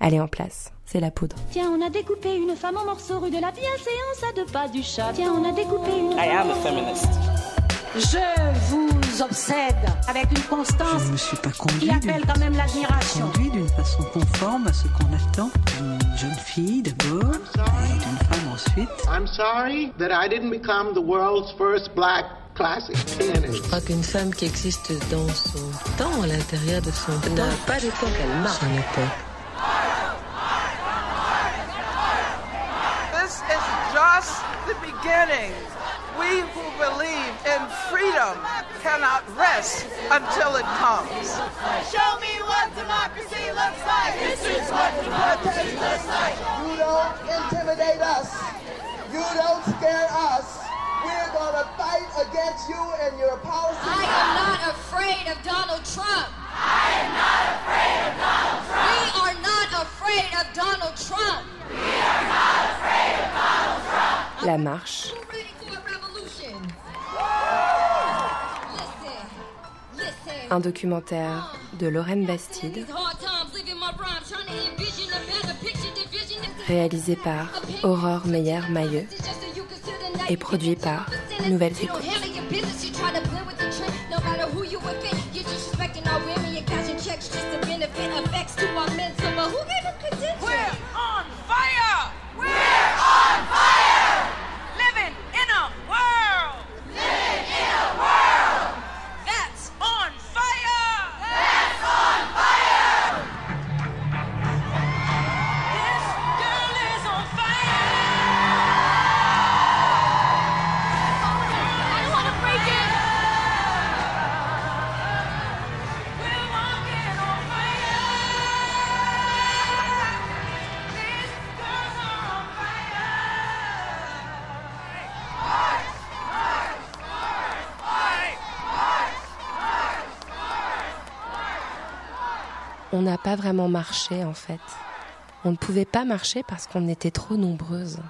Elle est en place. C'est la poudre. Tiens, on a découpé une femme en morceaux rue de la bienséance à deux pas du chat. Tiens, on a découpé une. I am a feminist. Je vous obsède avec une constance Je ne me suis pas qui conduit appelle quand même l'admiration. conduit d'une façon conforme à ce qu'on attend d'une jeune fille d'abord et d'une femme ensuite. I'm sorry that I didn't become the world's first black classic pianist. Je crois qu'une femme qui existe dans son temps, à l'intérieur de son temps, n'a pas d'époque, elle marque son époque. Just the beginning. We who believe in freedom cannot rest until it comes. Show me what democracy looks like. This is what democracy looks like. You don't intimidate us. You don't scare us. We're gonna fight against you and your policies. I am not afraid of Donald Trump. I am not afraid of Donald Trump. We are not afraid of Donald Trump. We are not La marche, un documentaire de Lorraine Bastide, réalisé par Aurore Meyer-Mailleux et produit par Nouvelles You On n'a pas vraiment marché en fait. On ne pouvait pas marcher parce qu'on était trop nombreuses.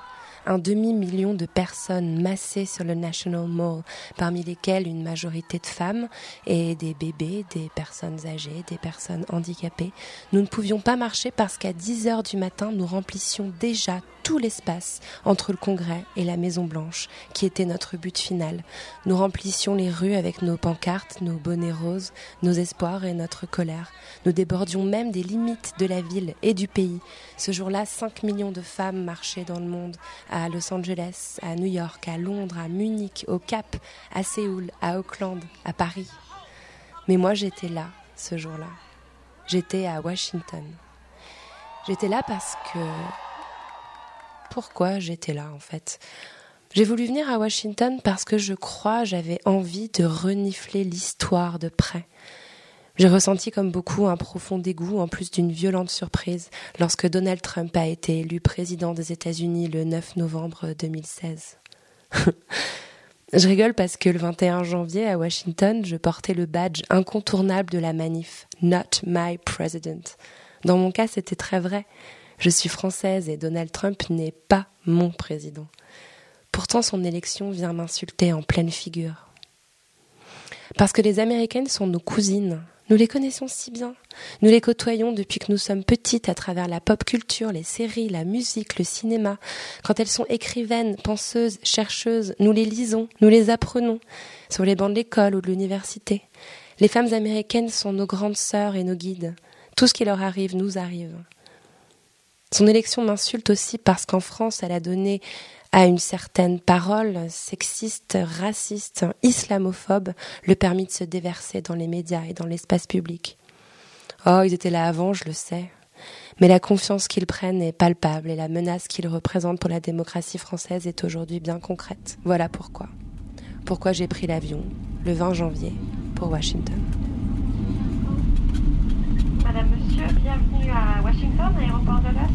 Un demi-million de personnes massées sur le National Mall, parmi lesquelles une majorité de femmes et des bébés, des personnes âgées, des personnes handicapées. Nous ne pouvions pas marcher parce qu'à 10 heures du matin, nous remplissions déjà tout l'espace entre le Congrès et la Maison Blanche, qui était notre but final. Nous remplissions les rues avec nos pancartes, nos bonnets roses, nos espoirs et notre colère. Nous débordions même des limites de la ville et du pays. Ce jour-là, 5 millions de femmes marchaient dans le monde, à Los Angeles, à New York, à Londres, à Munich, au Cap, à Séoul, à Auckland, à Paris. Mais moi, j'étais là, ce jour-là. J'étais à Washington. J'étais là parce que... Pourquoi j'étais là, en fait J'ai voulu venir à Washington parce que je crois j'avais envie de renifler l'histoire de près. J'ai ressenti comme beaucoup un profond dégoût en plus d'une violente surprise lorsque Donald Trump a été élu président des États-Unis le 9 novembre 2016. je rigole parce que le 21 janvier à Washington, je portais le badge incontournable de la manif Not My President. Dans mon cas, c'était très vrai. Je suis française et Donald Trump n'est pas mon président. Pourtant, son élection vient m'insulter en pleine figure. Parce que les Américaines sont nos cousines. Nous les connaissons si bien. Nous les côtoyons depuis que nous sommes petites à travers la pop culture, les séries, la musique, le cinéma. Quand elles sont écrivaines, penseuses, chercheuses, nous les lisons, nous les apprenons sur les bancs de l'école ou de l'université. Les femmes américaines sont nos grandes sœurs et nos guides. Tout ce qui leur arrive nous arrive. Son élection m'insulte aussi parce qu'en France, elle a donné à une certaine parole sexiste, raciste, islamophobe le permis de se déverser dans les médias et dans l'espace public. Oh, ils étaient là avant, je le sais. Mais la confiance qu'ils prennent est palpable et la menace qu'ils représentent pour la démocratie française est aujourd'hui bien concrète. Voilà pourquoi. Pourquoi j'ai pris l'avion le 20 janvier pour Washington. Madame, Monsieur, bienvenue à Washington, aéroport de l'Est.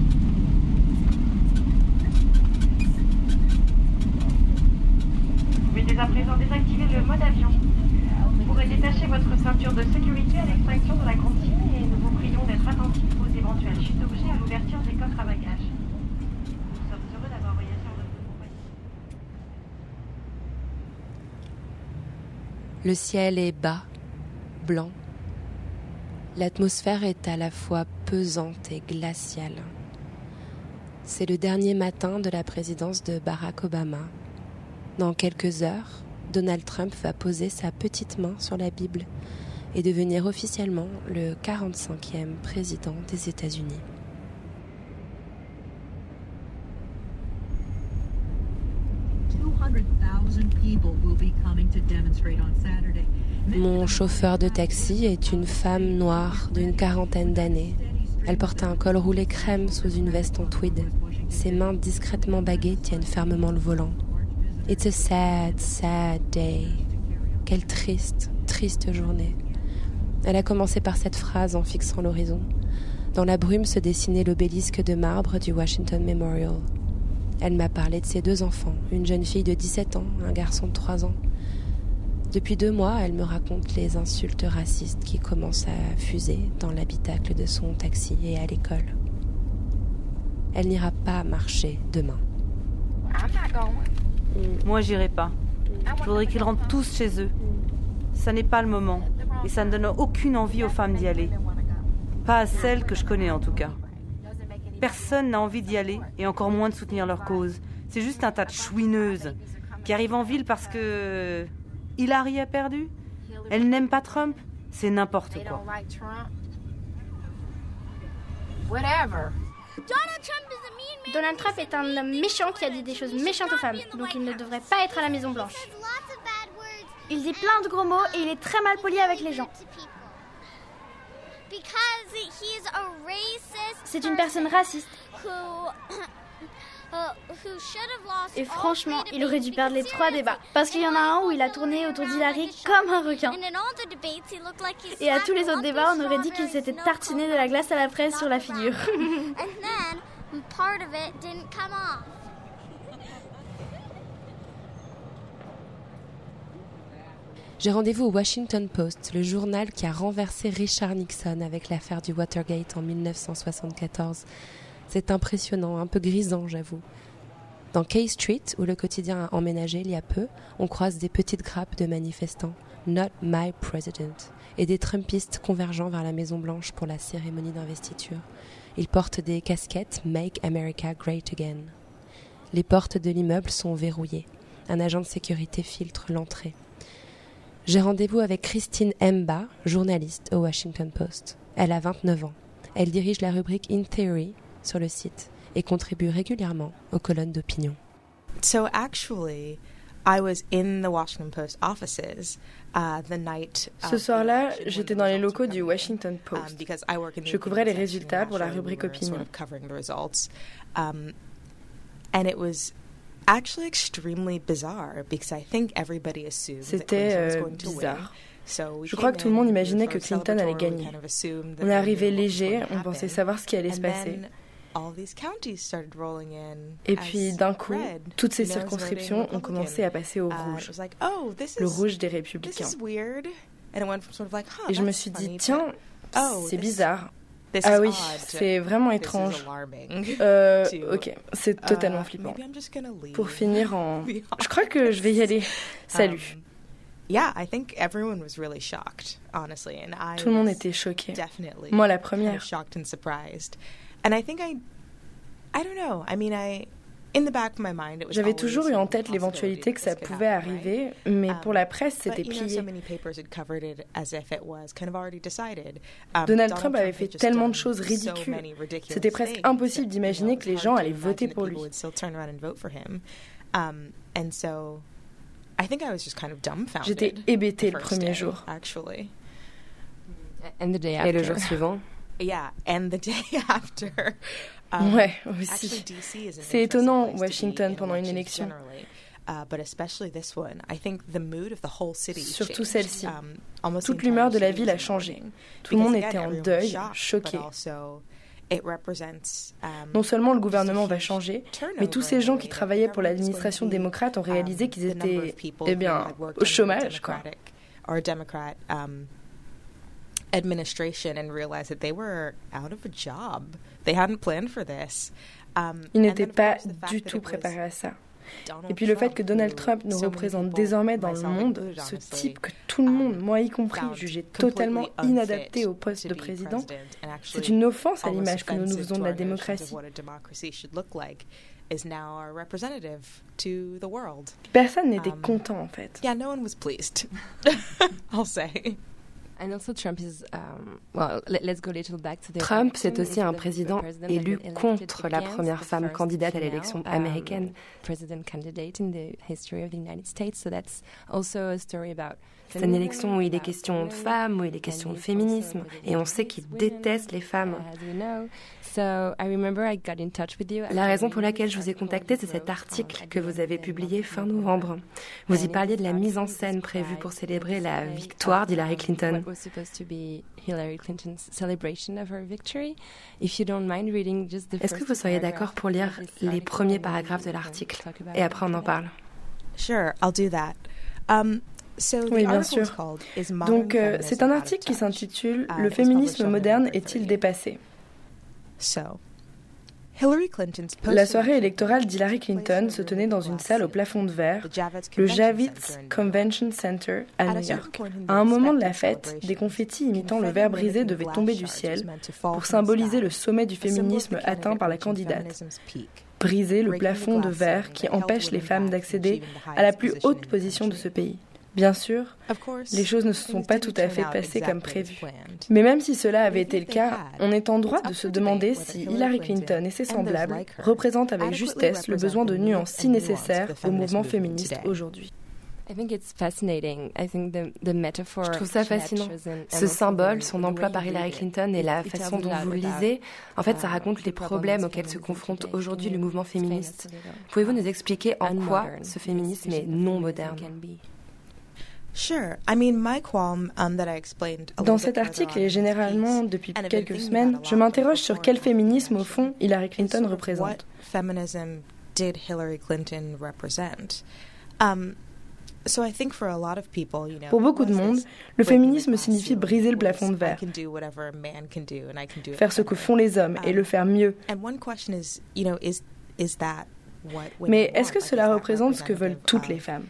Vous pouvez dès à présent désactiver le mode avion. Vous pourrez détacher votre ceinture de sécurité à l'extinction de la consigne et nous vous prions d'être attentifs aux éventuelles chutes d'objets à l'ouverture des coffres à bagages. Nous sommes heureux d'avoir voyagé en votre compagnie. Le ciel est bas, blanc. L'atmosphère est à la fois pesante et glaciale. C'est le dernier matin de la présidence de Barack Obama. Dans quelques heures, Donald Trump va poser sa petite main sur la Bible et devenir officiellement le 45e président des États-Unis. Mon chauffeur de taxi est une femme noire d'une quarantaine d'années. Elle porte un col roulé crème sous une veste en tweed. Ses mains discrètement baguées tiennent fermement le volant. It's a sad, sad day. Quelle triste, triste journée. Elle a commencé par cette phrase en fixant l'horizon. Dans la brume se dessinait l'obélisque de marbre du Washington Memorial. Elle m'a parlé de ses deux enfants, une jeune fille de 17 ans, un garçon de 3 ans. Depuis deux mois, elle me raconte les insultes racistes qui commencent à fuser dans l'habitacle de son taxi et à l'école. Elle n'ira pas marcher demain. Moi, j'irai pas. Je voudrais qu'ils rentrent tous chez eux. Ça n'est pas le moment. Et ça ne donne aucune envie aux femmes d'y aller. Pas à celles que je connais en tout cas. Personne n'a envie d'y aller et encore moins de soutenir leur cause. C'est juste un tas de chouineuses qui arrivent en ville parce que Hillary a perdu. Elle n'aime pas Trump. C'est n'importe quoi. Donald Trump est un homme méchant qui a dit des choses méchantes aux femmes, donc il ne devrait pas être à la Maison Blanche. Il dit plein de gros mots et il est très mal poli avec les gens. C'est une personne raciste. Et franchement, il aurait dû perdre les trois débats. Parce qu'il y en a un où il a tourné autour d'Hillary comme un requin. Et à tous les autres débats, on aurait dit qu'il s'était tartiné de la glace à la fraise sur la figure. J'ai rendez-vous au Washington Post, le journal qui a renversé Richard Nixon avec l'affaire du Watergate en 1974. C'est impressionnant, un peu grisant, j'avoue. Dans K Street, où le quotidien a emménagé il y a peu, on croise des petites grappes de manifestants, Not My President, et des Trumpistes convergeant vers la Maison Blanche pour la cérémonie d'investiture. Ils portent des casquettes Make America Great Again. Les portes de l'immeuble sont verrouillées. Un agent de sécurité filtre l'entrée. J'ai rendez-vous avec Christine Emba, journaliste au Washington Post. Elle a 29 ans. Elle dirige la rubrique In Theory sur le site et contribue régulièrement aux colonnes d'opinion. So actually, I was in the Washington Post offices uh, the night. Ce soir-là, j'étais dans les locaux du Washington um, Post. Je couvrais les résultats pour la rubrique opinion. And it was actually extremely bizarre because I think everybody assumed that C'était Clinton was euh, going to win. bizarre. So we Je crois que tout le monde imaginait que Clinton allait gagner. On est arrivé léger, on pensait savoir ce qui allait se passer. then all these counties started rolling in Et puis d'un coup, toutes ces circonscriptions ont commencé à passer au Uh, rouge. oh, Le rouge des républicains. Et je me suis dit, tiens, Oh, c'est bizarre. Ah oui, c'est vraiment étrange. Euh, ok, c'est totalement Uh, flippant. Pour finir en... Je crois que je vais y aller. Salut. Um, yeah, I think everyone was really shocked, honestly, and I Tout le monde était choqué. Moi, la première. and I think I I don't know. I mean, I in the back of my mind it was J'avais always toujours eu en a tête possibility l'éventualité que ça could pouvait happen, arriver, mais Um, pour la presse, but, c'était plié. Um, Donald Trump avait had fait tellement done de choses so ridicules. many ridiculous C'était presque things impossible that, d'imaginer que les gens allaient to voter imagine pour that lui. people would still turn around and vote for him. Um, and so I think I was just kind of dumbfounded. J'étais hébétée le premier jour. Actually. And the day Et le after. jour suivant Yeah, and the day after. Um, Ouais, aussi. C'est étonnant, Washington, in pendant une élection. generally. But especially this one, I think the mood of the whole city Surtout celle-ci. Um, Toute l'humeur de la ville a changé. Tout le monde était en deuil, choqué. um, Non seulement le gouvernement va changer, mais tous ces gens qui travaillaient pour l'administration démocrate ont réalisé qu'ils étaient, eh bien, au chômage, quoi. Democratic or a Democrat um, administration and realized that they were out of a job. They hadn't planned for this. Um, Ils n'étaient pas du tout préparés à ça. Et puis le fait que Donald Trump nous représente désormais dans le monde, ce type que tout le monde, moi y compris, jugeait totalement inadapté au poste de président, c'est une offense à l'image que nous nous faisons de la démocratie. Personne n'était content en fait. Yeah, no one was pleased. I'll say. Trump, c'est aussi un président élu contre la première femme candidate à l'élection américaine. C'est une élection où il est question de femmes, où il est question de féminisme, et on sait qu'il déteste les femmes. La raison pour laquelle je vous ai contacté, c'est cet article que vous avez publié fin novembre. Vous y parliez de la mise en scène prévue pour célébrer la victoire d'Hillary Clinton. Est-ce que vous seriez d'accord pour lire les premiers paragraphes de l'article et après on en parle? Sure, I'll do that. Um, oui, bien sûr. Donc, euh, c'est un article qui s'intitule Le féminisme moderne est-il dépassé? La soirée électorale d'Hillary Clinton se tenait dans une salle au plafond de verre, le Javits Convention Center à New York. À un moment de la fête, des confettis imitant le verre brisé devaient tomber du ciel pour symboliser le sommet du féminisme atteint par la candidate. Briser le plafond de verre qui empêche les femmes d'accéder à la plus haute position de ce pays. Bien sûr, les choses ne se sont pas tout à fait passées comme prévu. Mais même si cela avait été le cas, on est en droit de se demander si Hillary Clinton et ses semblables représentent avec justesse le besoin de nuances si nécessaires au mouvement féministe aujourd'hui. Je trouve ça fascinant. Ce symbole, son emploi par Hillary Clinton et la façon dont vous le lisez, en fait, ça raconte les problèmes auxquels se confronte aujourd'hui le mouvement féministe. Pouvez-vous nous expliquer en quoi ce féminisme est non moderne? Dans cet article et généralement depuis quelques semaines, je m'interroge sur quel féminisme au fond Hillary Clinton représente. Pour beaucoup de monde, le féminisme signifie briser le plafond de verre, faire ce que font les hommes et le faire mieux. Mais est-ce que cela représente ce que veulent toutes les femmes?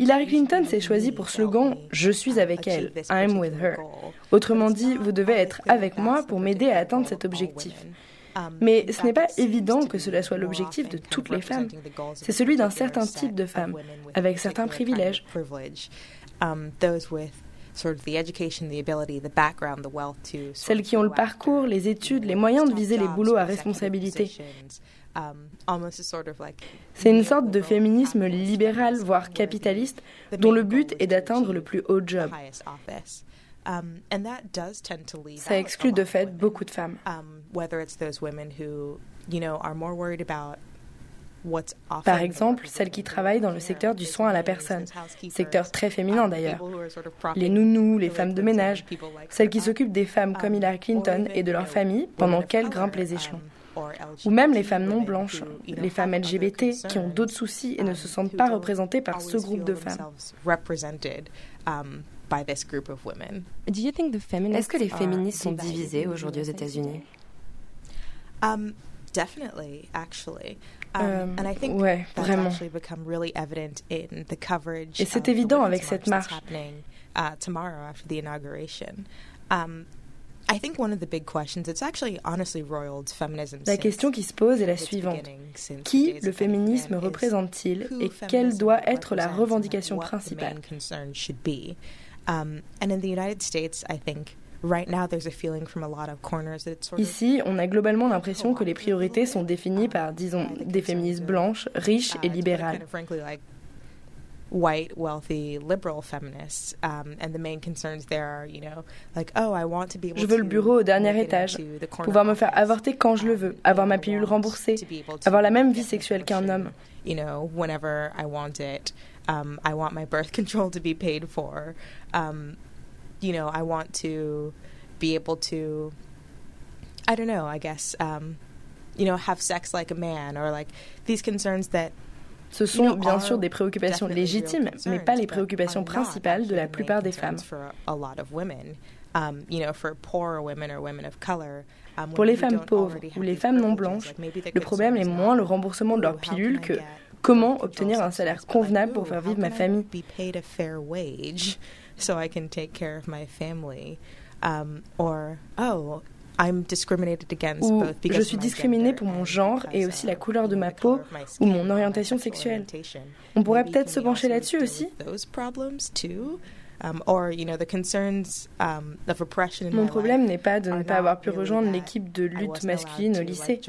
Hillary Clinton s'est choisie pour slogan Je suis avec elle, I'm with her. Autrement dit, vous devez être avec moi pour m'aider à atteindre cet objectif. Um, Mais ce n'est pas évident que cela soit l'objectif de toutes les femmes. C'est celui d'un certain type de femmes, avec certains privilèges. Celles qui ont le parcours, les études, les moyens de viser les boulots à responsabilité. Um, C'est une sorte de féminisme libéral, voire capitaliste, dont le but est d'atteindre le plus haut job. Um, Ça exclut de fait beaucoup de femmes. Par exemple, celles qui travaillent dans le secteur du soin à la personne, secteur très féminin d'ailleurs. Les nounous, les femmes de ménage, celles qui s'occupent des femmes comme Hillary Clinton et de leurs familles pendant qu'elles grimpent les échelons. Ou même les femmes non blanches, les femmes LGBT qui ont d'autres soucis et ne se sentent pas représentées par ce groupe de femmes. Est-ce que les féministes sont divisées aujourd'hui aux États-Unis? Um, Definitely, actually. Um, ouais, vraiment. Et c'est évident avec cette marche. La question qui se pose est la suivante. Qui le féminisme représente-t-il et quelle doit être la revendication principale? Ici, on a globalement l'impression que les priorités sont définies par, disons, des féministes blanches, riches et libérales. White, wealthy, liberal feminists, um, and the main concerns there are, you know, like, oh, I want to be able Je veux le bureau au dernier étage, pouvoir me faire avorter quand je le veux, avoir ma pilule remboursée, avoir la même vie sexuelle qu'un homme. You know, whenever I want it, um, I want my birth control to be paid for. Um, you know, I want to be able to, I don't know, I guess, um, you know, have sex like a man or like these concerns that Ce sont bien sûr des préoccupations légitimes, mais pas les préoccupations principales de la plupart des femmes. Um, you know, for poorer women or women of color, um, Pour les femmes pauvres ou les femmes non blanches, le problème est moins le remboursement de leurs pilules que comment obtenir un salaire convenable pour faire vivre ma famille? I'm discriminated against ou both je suis discriminée pour mon genre et aussi la couleur de ma peau ou mon orientation sexuelle. On pourrait peut-être se pencher là-dessus aussi. Um, um, Mon problème n'est pas de ne pas avoir pu rejoindre l'équipe de lutte masculine au lycée.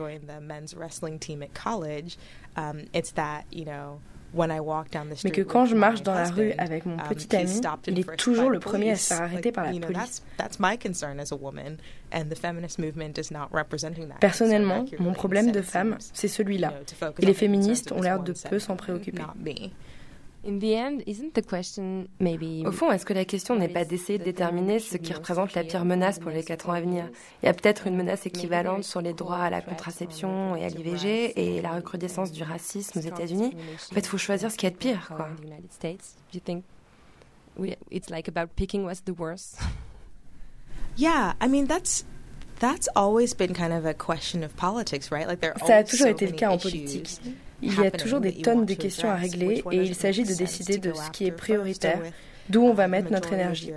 Mais que quand je marche dans la rue avec mon petit ami, il est toujours le premier à se faire arrêter par la police. Personnellement, mon problème de femme, c'est celui-là. Et les féministes ont l'air de peu s'en préoccuper. Au fond, est-ce que la question n'est pas d'essayer de déterminer ce qui représente la pire menace pour les quatre ans à venir? Il y a peut-être une menace équivalente sur les droits à la contraception et à l'IVG et la recrudescence du racisme aux États-Unis. En fait, il faut choisir ce qui est de pire, quoi. It's like about picking what's the worst? Yeah, I mean that's that's always been kind of a question of politics, right? Like there Ça a toujours été le cas en politique. Il y a toujours des tonnes de questions à régler et il s'agit de décider de ce qui est prioritaire, d'où on va mettre notre énergie.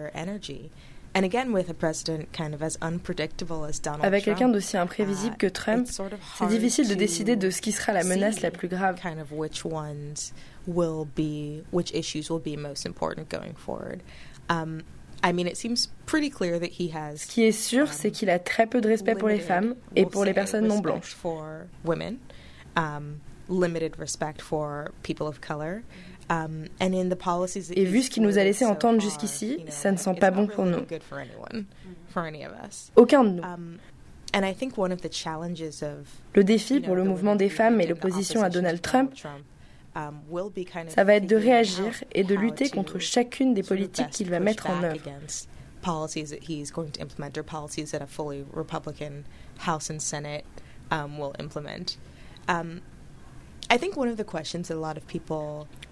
Avec quelqu'un d'aussi imprévisible que Trump, c'est difficile de décider de ce qui sera la menace la plus grave. Ce qui est sûr, c'est qu'il a très peu de respect pour les femmes et pour les personnes non blanches. Limited respect for people of color. And in the policies Et vu ce qu'il nous a laissé entendre jusqu'ici, ça ne sent pas bon pour nous. Aucun de nous. Um, and I think one of the challenges of, le défi pour le mouvement des femmes et l'opposition à Donald Trump, um, ça va être de réagir et de lutter contre chacune des politiques qu'il va mettre en œuvre.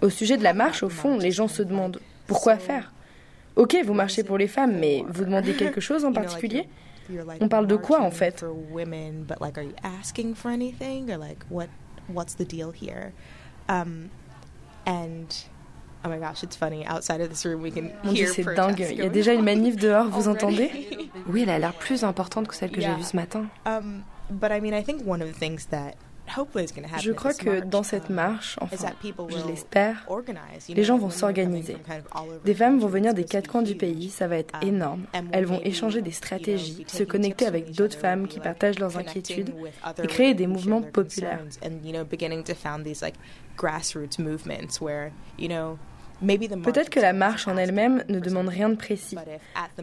Au sujet de la marche, au fond, les gens se demandent pourquoi faire. Ok, vous marchez pour les femmes, mais vous demandez quelque chose en particulier? On parle de quoi en fait? Oh my gosh, it's funny. Outside of this room, we can Mon Dieu, c'est dingue. Il y a déjà une manif dehors, vous entendez? Oui, elle a l'air plus importante que celle que j'ai vue ce matin. Um, but I mean, I think one of the things that je crois que dans cette um, marche, enfin, je l'espère, les gens vont s'organiser. Des femmes vont venir des quatre coins du pays, ça va être um, énorme. Elles vont échanger des stratégies, se connecter avec d'autres femmes qui partagent leurs inquiétudes et créer des mouvements populaires. Peut-être que la marche en elle-même ne demande rien de précis.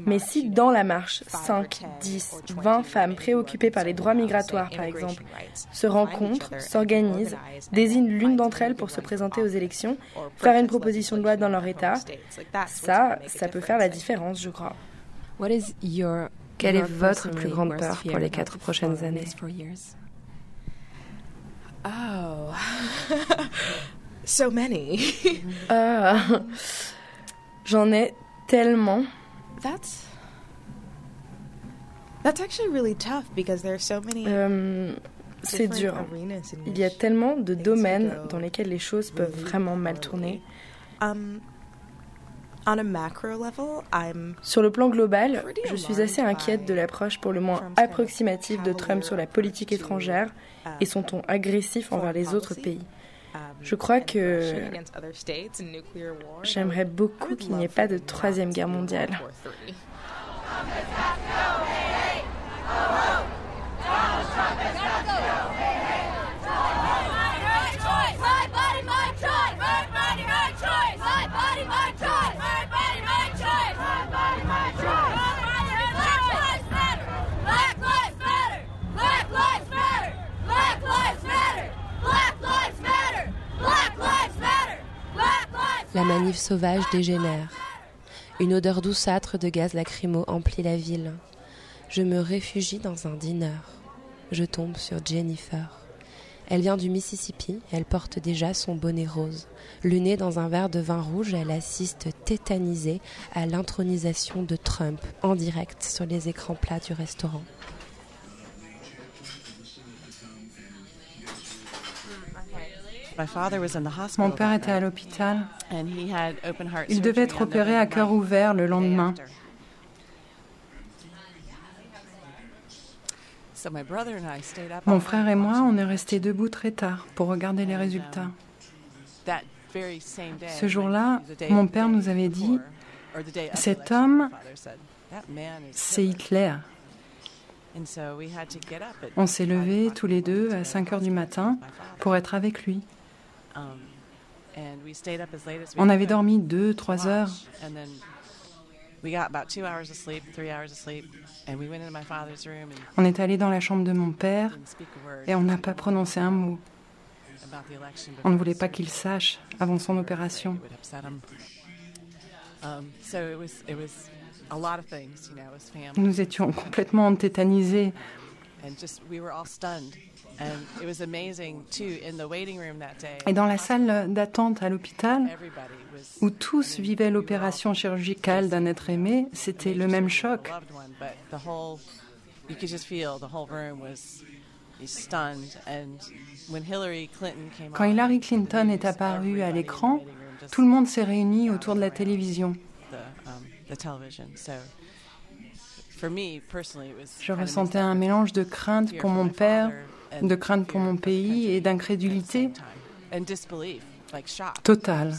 Mais si dans la marche, 5, 10, 20 femmes préoccupées par les droits migratoires, par exemple, se rencontrent, s'organisent, désignent l'une d'entre elles pour se présenter aux élections, faire une proposition de loi dans leur État, ça, ça peut faire la différence, je crois. Quelle est votre plus grande peur pour les quatre prochaines années? Oh. So many. Ah, j'en ai tellement. That's That's actually really tough because there are so many. Euh, c'est dur. Il y a tellement de domaines dans lesquels les choses peuvent vraiment mal tourner. Um, on a macro level, I'm sur le plan global, je suis assez inquiète de l'approche pour le moins approximative de Trump sur la politique étrangère et son ton agressif envers les autres pays. Je crois que j'aimerais beaucoup qu'il n'y ait pas de troisième guerre mondiale. La manif sauvage dégénère. Une odeur douceâtre de gaz lacrymo emplit la ville. Je me réfugie dans un dîner. Je tombe sur Jennifer. Elle vient du Mississippi, elle porte déjà son bonnet rose. Le nez dans un verre de vin rouge, elle assiste tétanisée à l'intronisation de Trump en direct sur les écrans plats du restaurant. Mon père était à l'hôpital. Il devait être opéré à cœur ouvert le lendemain. Mon frère et moi, on est restés debout très tard pour regarder les résultats. Ce jour-là, mon père nous avait dit, cet homme, c'est Hitler. On s'est levés tous les deux à 5 heures du matin pour être avec lui. On avait dormi deux, trois heures. On est allé dans la chambre de mon père et on n'a pas prononcé un mot. On ne voulait pas qu'il sache avant son opération. Nous étions complètement tétanisés. Et dans la salle d'attente à l'hôpital, où tous vivaient l'opération chirurgicale d'un être aimé, c'était le même choc. Quand Hillary Clinton est apparue à l'écran, tout le monde s'est réuni autour de la télévision. Je ressentais un mélange de crainte pour mon père, de crainte pour mon pays et d'incrédulité totale.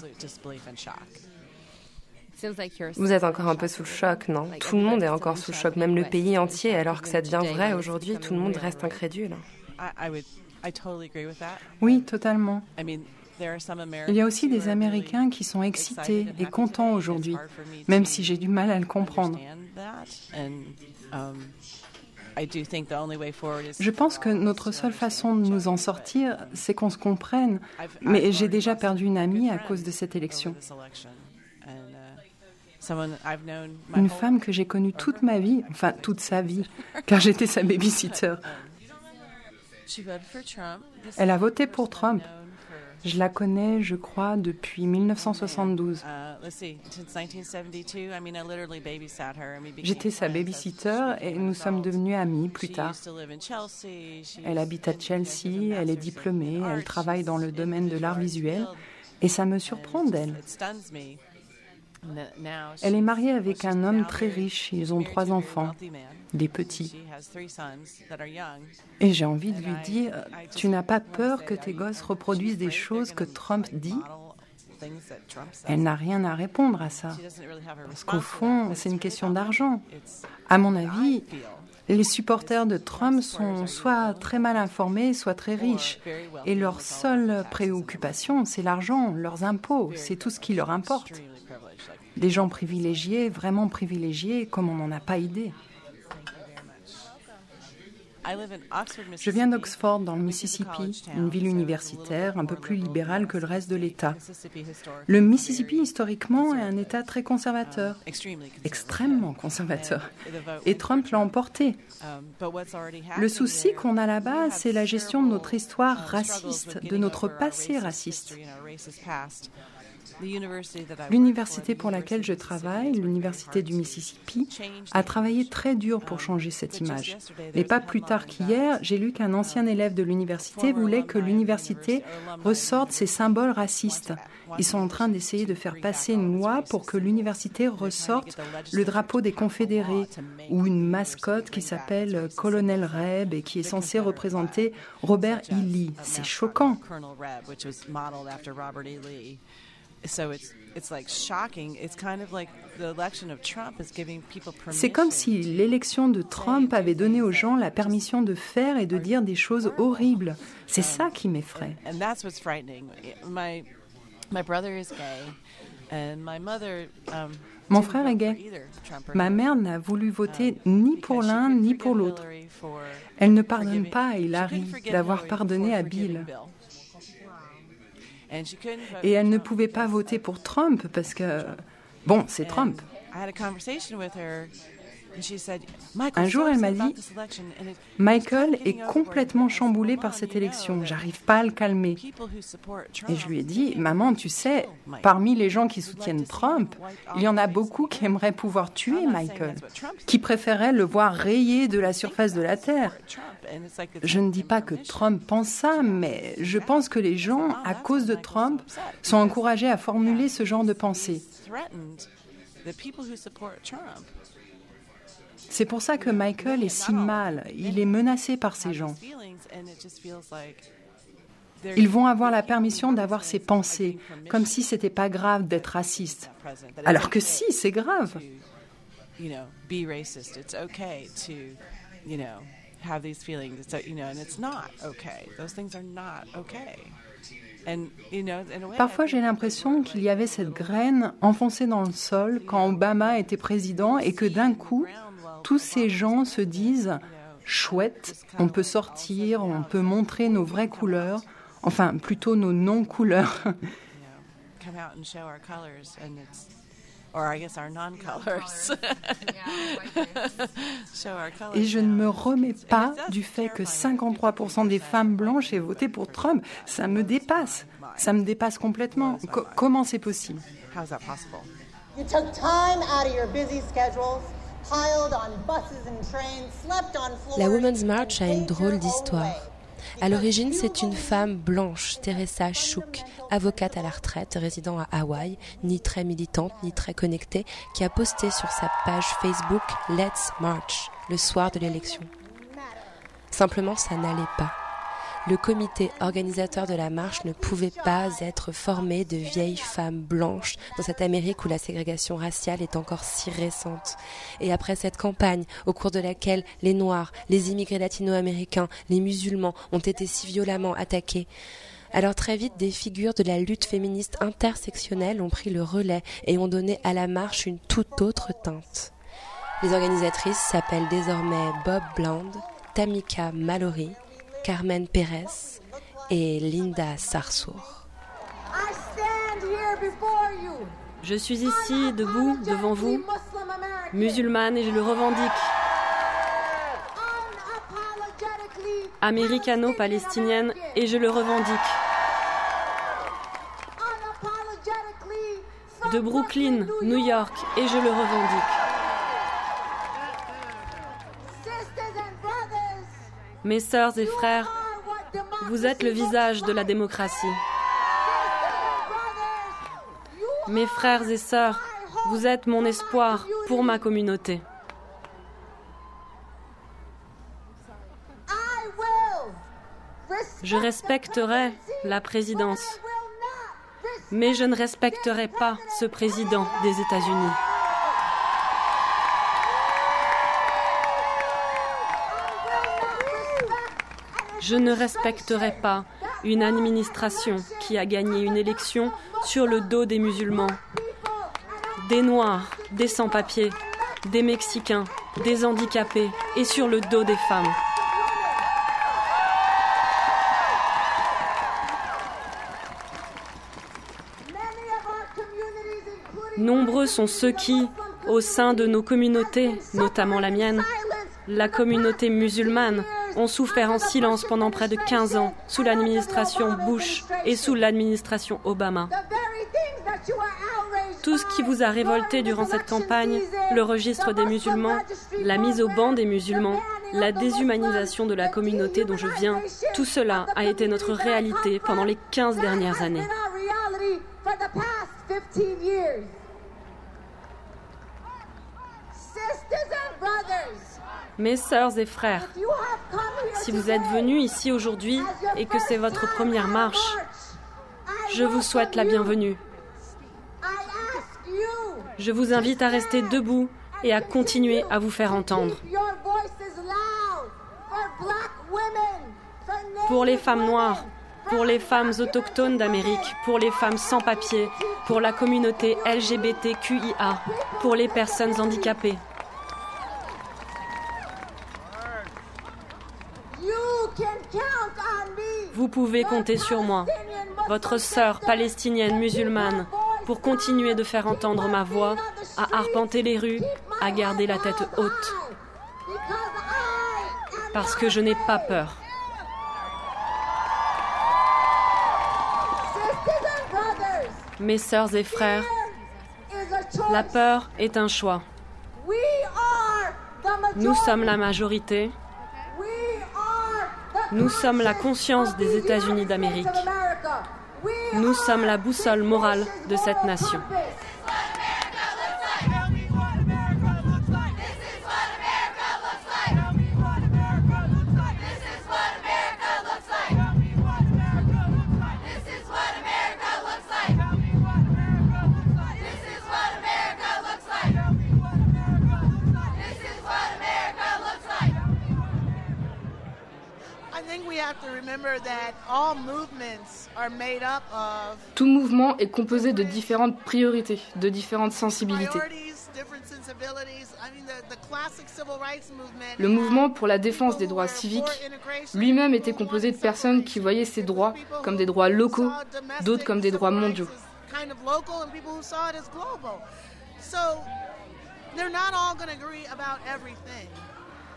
Vous êtes encore un peu sous le choc, non? Tout le monde est encore sous le choc, même le pays entier, alors que ça devient vrai aujourd'hui, tout le monde reste incrédule. Oui, totalement. Il y a aussi des Américains qui sont excités et contents aujourd'hui, même si j'ai du mal à le comprendre. Je pense que notre seule façon de nous en sortir, c'est qu'on se comprenne. Mais j'ai déjà perdu une amie à cause de cette élection. Une femme que j'ai connue toute ma vie, enfin toute sa vie, car j'étais sa babysitter. Elle a voté pour Trump. Je la connais, je crois, depuis 1972. J'étais sa babysitter et nous sommes devenus amis plus tard. Elle habite à Chelsea, elle est diplômée, elle travaille dans le domaine de l'art visuel et ça me surprend d'elle. Elle est mariée avec un homme très riche, ils ont trois enfants des petits. Et j'ai envie de lui dire, tu n'as pas peur que tes gosses reproduisent des choses que Trump dit? Elle n'a rien à répondre à ça. Parce qu'au fond, c'est une question d'argent. À mon avis, les supporters de Trump sont soit très mal informés, soit très riches. Et leur seule préoccupation, c'est l'argent, leurs impôts, c'est tout ce qui leur importe. Des gens privilégiés, vraiment privilégiés, comme on n'en a pas idée. Je viens d'Oxford, dans le Mississippi, une ville universitaire un peu plus libérale que le reste de l'État. Le Mississippi, historiquement, est un État très conservateur, extrêmement conservateur. Et Trump l'a emporté. Le souci qu'on a là-bas, c'est la gestion de notre histoire raciste, de notre passé raciste. L'université pour laquelle je travaille, l'université du Mississippi, a travaillé très dur pour changer cette image. Mais pas plus tard qu'hier, j'ai lu qu'un ancien élève de l'université voulait que l'université ressorte ses symboles racistes. Ils sont en train d'essayer de faire passer une loi pour que l'université ressorte le drapeau des confédérés ou une mascotte qui s'appelle Colonel Reb et qui est censée représenter Robert E. Lee. C'est choquant. C'est comme si l'élection de Trump avait donné aux gens la permission de faire et de dire des choses horribles. C'est ça qui m'effraie. Mon frère est gay. Ma mère n'a voulu voter ni pour l'un ni pour l'autre. Elle ne pardonne pas à Hillary d'avoir pardonné à Bill. Et elle ne pouvait pas voter pour Trump parce que, bon, c'est Trump. Un jour, elle m'a dit, Michael est complètement chamboulé par cette élection, j'arrive pas à le calmer. Et je lui ai dit, maman, tu sais, parmi les gens qui soutiennent Trump, il y en a beaucoup qui aimeraient pouvoir tuer Michael, qui préféraient le voir rayé de la surface de la Terre. Je ne dis pas que Trump pense ça, mais je pense que les gens, à cause de Trump, sont encouragés à formuler ce genre de pensée. C'est pour ça que Michael est si mal. Il est menacé par ces gens. Ils vont avoir la permission d'avoir ses pensées, comme si c'était pas grave d'être raciste. Alors que si, c'est grave. Parfois, j'ai l'impression qu'il y avait cette graine enfoncée dans le sol quand Obama était président et que d'un coup, tous ces gens se disent chouette, on peut sortir, on peut montrer nos vraies couleurs, enfin plutôt nos non-couleurs. Et je ne me remets pas du fait que 53% des femmes blanches aient voté pour Trump. Ça me dépasse. Ça me dépasse complètement. comment c'est possible? La Women's March a une drôle d'histoire. À l'origine, c'est une femme blanche, Teresa Shook, avocate à la retraite, résidant à Hawaï, ni très militante, ni très connectée, qui a posté sur sa page Facebook Let's March le soir de l'élection. Simplement, ça n'allait pas le comité organisateur de la marche ne pouvait pas être formé de vieilles femmes blanches dans cette Amérique où la ségrégation raciale est encore si récente. Et après cette campagne, au cours de laquelle les Noirs, les immigrés latino-américains, les musulmans ont été si violemment attaqués, alors très vite, des figures de la lutte féministe intersectionnelle ont pris le relais et ont donné à la marche une toute autre teinte. Les organisatrices s'appellent désormais Bob Bland, Tamika Mallory, Carmen Pérez et Linda Sarsour. Je suis ici, debout, devant vous, musulmane, et je le revendique. Américano-palestinienne, et je le revendique. De Brooklyn, New York, et je le revendique. Mes sœurs et frères, vous êtes le visage de la démocratie. Mes frères et sœurs, vous êtes mon espoir pour ma communauté. Je respecterai la présidence, mais je ne respecterai pas ce président des États-Unis. Je ne respecterai pas une administration qui a gagné une élection sur le dos des musulmans, des Noirs, des sans-papiers, des Mexicains, des handicapés et sur le dos des femmes. Nombreux sont ceux qui, au sein de nos communautés, notamment la mienne, la communauté musulmane, ont souffert en silence pendant près de 15 ans sous l'administration Bush et sous l'administration Obama. Tout ce qui vous a révolté durant cette campagne, le registre des musulmans, la mise au banc des musulmans, la déshumanisation de la communauté dont je viens, tout cela a été notre réalité pendant les 15 dernières années. Mes sœurs et frères, si vous êtes venus ici aujourd'hui et que c'est votre première marche, je vous souhaite la bienvenue. Je vous invite à rester debout et à continuer à vous faire entendre. Pour les femmes noires, pour les femmes autochtones d'Amérique, pour les femmes sans papier, pour la communauté LGBTQIA, pour les personnes handicapées. Vous pouvez compter sur moi, votre sœur palestinienne musulmane, pour continuer de faire entendre ma voix, à arpenter les rues, à garder la tête haute. Parce que je n'ai pas peur. Mes sœurs et frères, la peur est un choix. Nous sommes la majorité. Nous sommes la conscience des États-Unis d'Amérique. Nous sommes la boussole morale de cette nation. Tout mouvement est composé de différentes priorités, de différentes sensibilités. Le mouvement pour la défense des droits civiques lui-même était composé de personnes qui voyaient ces droits comme des droits locaux, d'autres comme des droits mondiaux.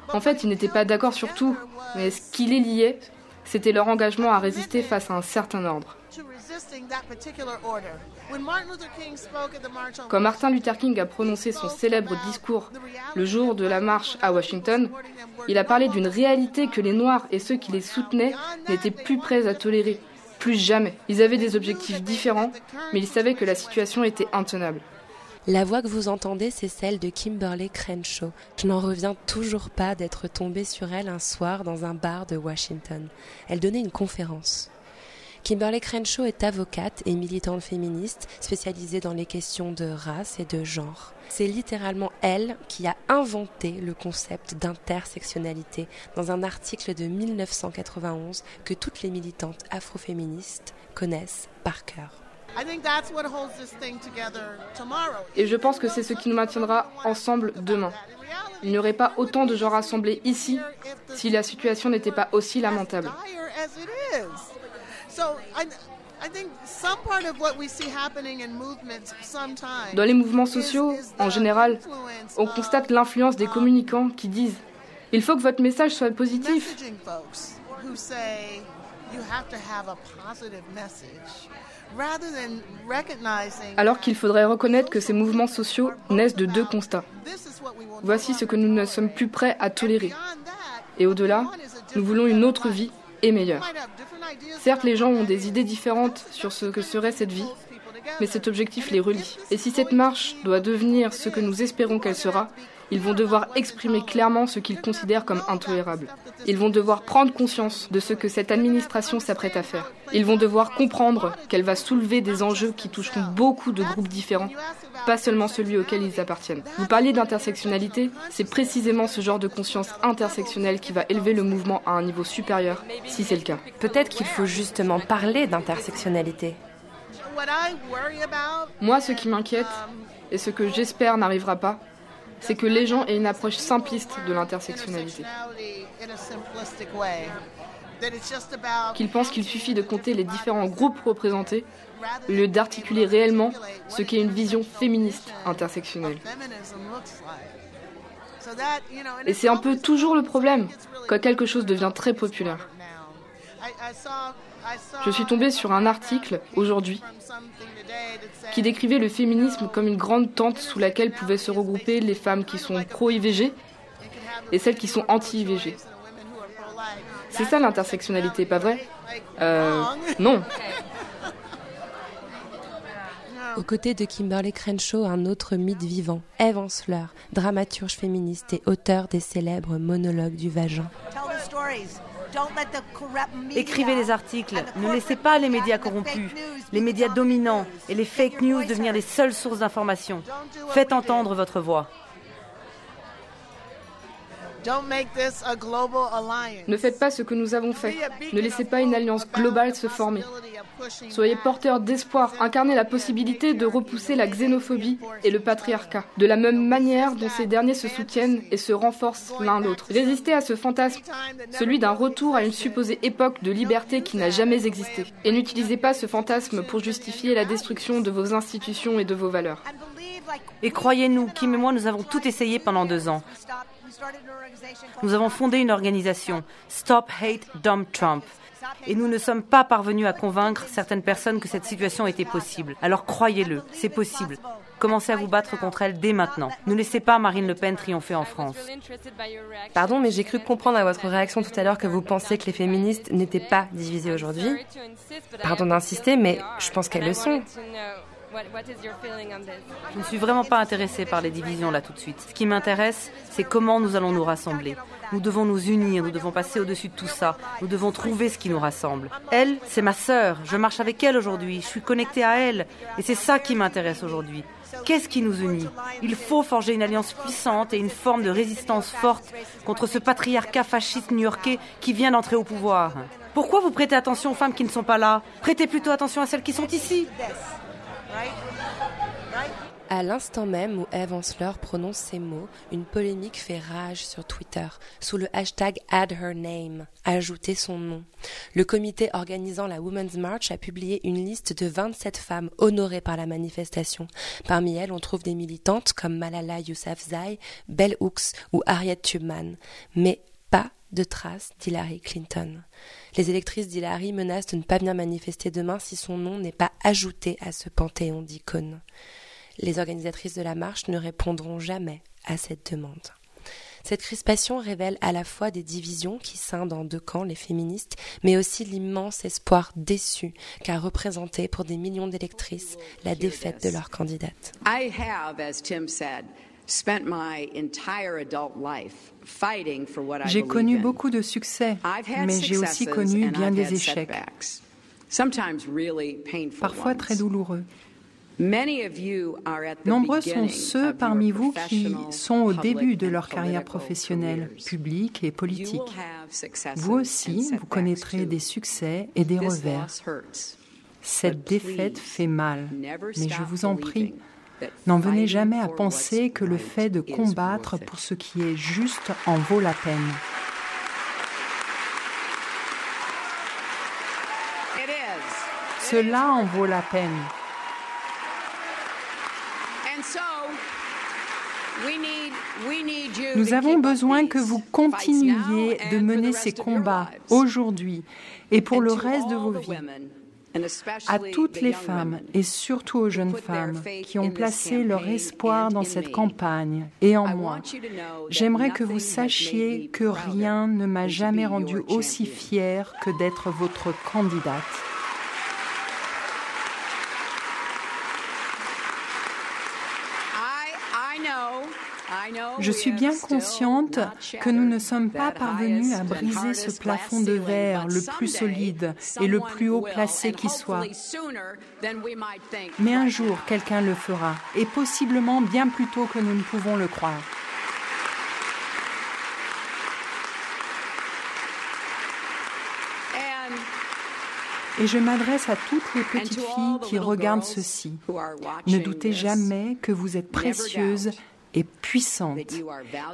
En fait, ils n'étaient pas d'accord sur tout, mais ce qui les liait, c'était leur engagement à résister face à un certain ordre. Quand Martin Luther King a prononcé son célèbre discours le jour de la marche à Washington, il a parlé d'une réalité que les Noirs et ceux qui les soutenaient n'étaient plus prêts à tolérer, plus jamais. Ils avaient des objectifs différents, mais ils savaient que la situation était intenable. La voix que vous entendez, c'est celle de Kimberly Crenshaw. Je n'en reviens toujours pas d'être tombée sur elle un soir dans un bar de Washington. Elle donnait une conférence. Kimberly Crenshaw est avocate et militante féministe spécialisée dans les questions de race et de genre. C'est littéralement elle qui a inventé le concept d'intersectionnalité dans un article de 1991 que toutes les militantes afroféministes connaissent par cœur. Et je pense que c'est ce qui nous maintiendra ensemble demain. Il n'y aurait pas autant de gens rassemblés ici si la situation n'était pas aussi lamentable. Dans les mouvements sociaux, en général, on constate l'influence des communicants qui disent ⁇ Il faut que votre message soit positif ⁇ alors qu'il faudrait reconnaître que ces mouvements sociaux naissent de deux constats. Voici ce que nous ne sommes plus prêts à tolérer. Et au-delà, nous voulons une autre vie et meilleure. Certes, les gens ont des idées différentes sur ce que serait cette vie, mais cet objectif les relie. Et si cette marche doit devenir ce que nous espérons qu'elle sera, ils vont devoir exprimer clairement ce qu'ils considèrent comme intolérable. Ils vont devoir prendre conscience de ce que cette administration s'apprête à faire. Ils vont devoir comprendre qu'elle va soulever des enjeux qui toucheront beaucoup de groupes différents, pas seulement celui auquel ils appartiennent. Vous parliez d'intersectionnalité, c'est précisément ce genre de conscience intersectionnelle qui va élever le mouvement à un niveau supérieur, si c'est le cas. Peut-être qu'il faut justement parler d'intersectionnalité. Moi, ce qui m'inquiète, et ce que j'espère n'arrivera pas, c'est que les gens aient une approche simpliste de l'intersectionnalité. Qu'ils pensent qu'il suffit de compter les différents groupes représentés au lieu d'articuler réellement ce qu'est une vision féministe intersectionnelle. Et c'est un peu toujours le problème quand quelque chose devient très populaire. Je suis tombée sur un article aujourd'hui qui décrivait le féminisme comme une grande tente sous laquelle pouvaient se regrouper les femmes qui sont pro-IVG et celles qui sont anti-IVG. C'est ça l'intersectionnalité, pas vrai? Euh. Non. Aux côtés de Kimberly Crenshaw, un autre mythe vivant, Eve Ensler, dramaturge féministe et auteur des célèbres monologues du vagin. Écrivez les articles, ne laissez pas les médias corrompus, les médias dominants et les fake news devenir les seules sources d'information. Faites entendre votre voix. Ne faites pas ce que nous avons fait. Ne laissez pas une alliance globale se former. Soyez porteurs d'espoir, incarnez la possibilité de repousser la xénophobie et le patriarcat, de la même manière dont ces derniers se soutiennent et se renforcent l'un l'autre. Résistez à ce fantasme, celui d'un retour à une supposée époque de liberté qui n'a jamais existé. Et n'utilisez pas ce fantasme pour justifier la destruction de vos institutions et de vos valeurs. Et croyez-nous, Kim et moi, nous avons tout essayé pendant deux ans. Nous avons fondé une organisation, Stop Hate Dump Trump. Et nous ne sommes pas parvenus à convaincre certaines personnes que cette situation était possible. Alors croyez-le, c'est possible. Commencez à vous battre contre elle dès maintenant. Ne laissez pas Marine Le Pen triompher en France. Pardon, mais j'ai cru comprendre à votre réaction tout à l'heure que vous pensiez que les féministes n'étaient pas divisées aujourd'hui. Pardon d'insister, mais je pense qu'elles le sont. Je ne suis vraiment pas intéressée par les divisions là tout de suite. Ce qui m'intéresse, c'est comment nous allons nous rassembler. Nous devons nous unir, nous devons passer au-dessus de tout ça. Nous devons trouver ce qui nous rassemble. Elle, c'est ma sœur. Je marche avec elle aujourd'hui. Je suis connectée à elle. Et c'est ça qui m'intéresse aujourd'hui. Qu'est-ce qui nous unit? Il faut forger une alliance puissante et une forme de résistance forte contre ce patriarcat fasciste new-yorkais qui vient d'entrer au pouvoir. Pourquoi vous prêtez attention aux femmes qui ne sont pas là? Prêtez plutôt attention à celles qui sont ici. À l'instant même où Eve Ensler prononce ces mots, une polémique fait rage sur Twitter sous le hashtag Add Her Name, ajouter son nom. Le comité organisant la Women's March a publié une liste de 27 femmes honorées par la manifestation. Parmi elles, on trouve des militantes comme Malala Yousafzai, Bell Hooks ou Harriet Tubman. Mais pas de traces d'Hillary Clinton. Les électrices d'Hillary menacent de ne pas venir manifester demain si son nom n'est pas ajouté à ce panthéon d'icônes. Les organisatrices de la marche ne répondront jamais à cette demande. Cette crispation révèle à la fois des divisions qui scindent en deux camps les féministes, mais aussi l'immense espoir déçu qu'a représenté pour des millions d'électrices la défaite de leur candidate. J'ai connu beaucoup de succès, mais j'ai aussi connu bien des échecs, parfois très douloureux. Nombreux sont ceux parmi vous qui sont au début de leur carrière professionnelle, publique et politique. Vous aussi, vous connaîtrez des succès et des revers. Cette défaite fait mal, mais je vous en prie, n'en venez jamais à penser que le fait de combattre pour ce qui est juste en vaut la peine. Cela en vaut la peine. Nous avons besoin que vous continuiez de mener ces combats aujourd'hui et pour le reste de vos vies. À toutes les femmes et surtout aux jeunes femmes qui ont placé leur espoir dans cette campagne et en moi, j'aimerais que vous sachiez que rien ne m'a jamais rendu aussi fière que d'être votre candidate. Je suis bien consciente que nous ne sommes pas parvenus à briser ce plafond de verre le plus solide et le plus haut placé qui soit. Mais un jour, quelqu'un le fera, et possiblement bien plus tôt que nous ne pouvons le croire. Et je m'adresse à toutes les petites filles qui regardent ceci. Ne doutez jamais que vous êtes précieuses et puissante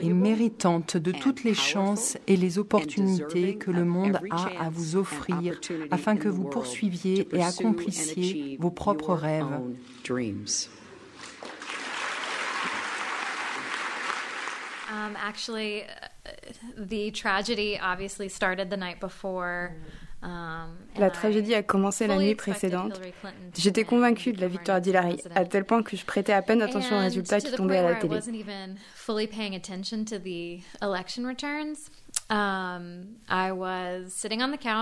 et méritante de toutes les chances et les opportunités que le monde a à vous offrir afin que vous poursuiviez et accomplissiez vos propres rêves. Um, actually, uh, the tragedy obviously started the night before. La tragédie a commencé la nuit précédente. J'étais convaincue de la victoire d'Hillary, à tel point que je prêtais à peine attention aux résultats qui tombaient à la télé.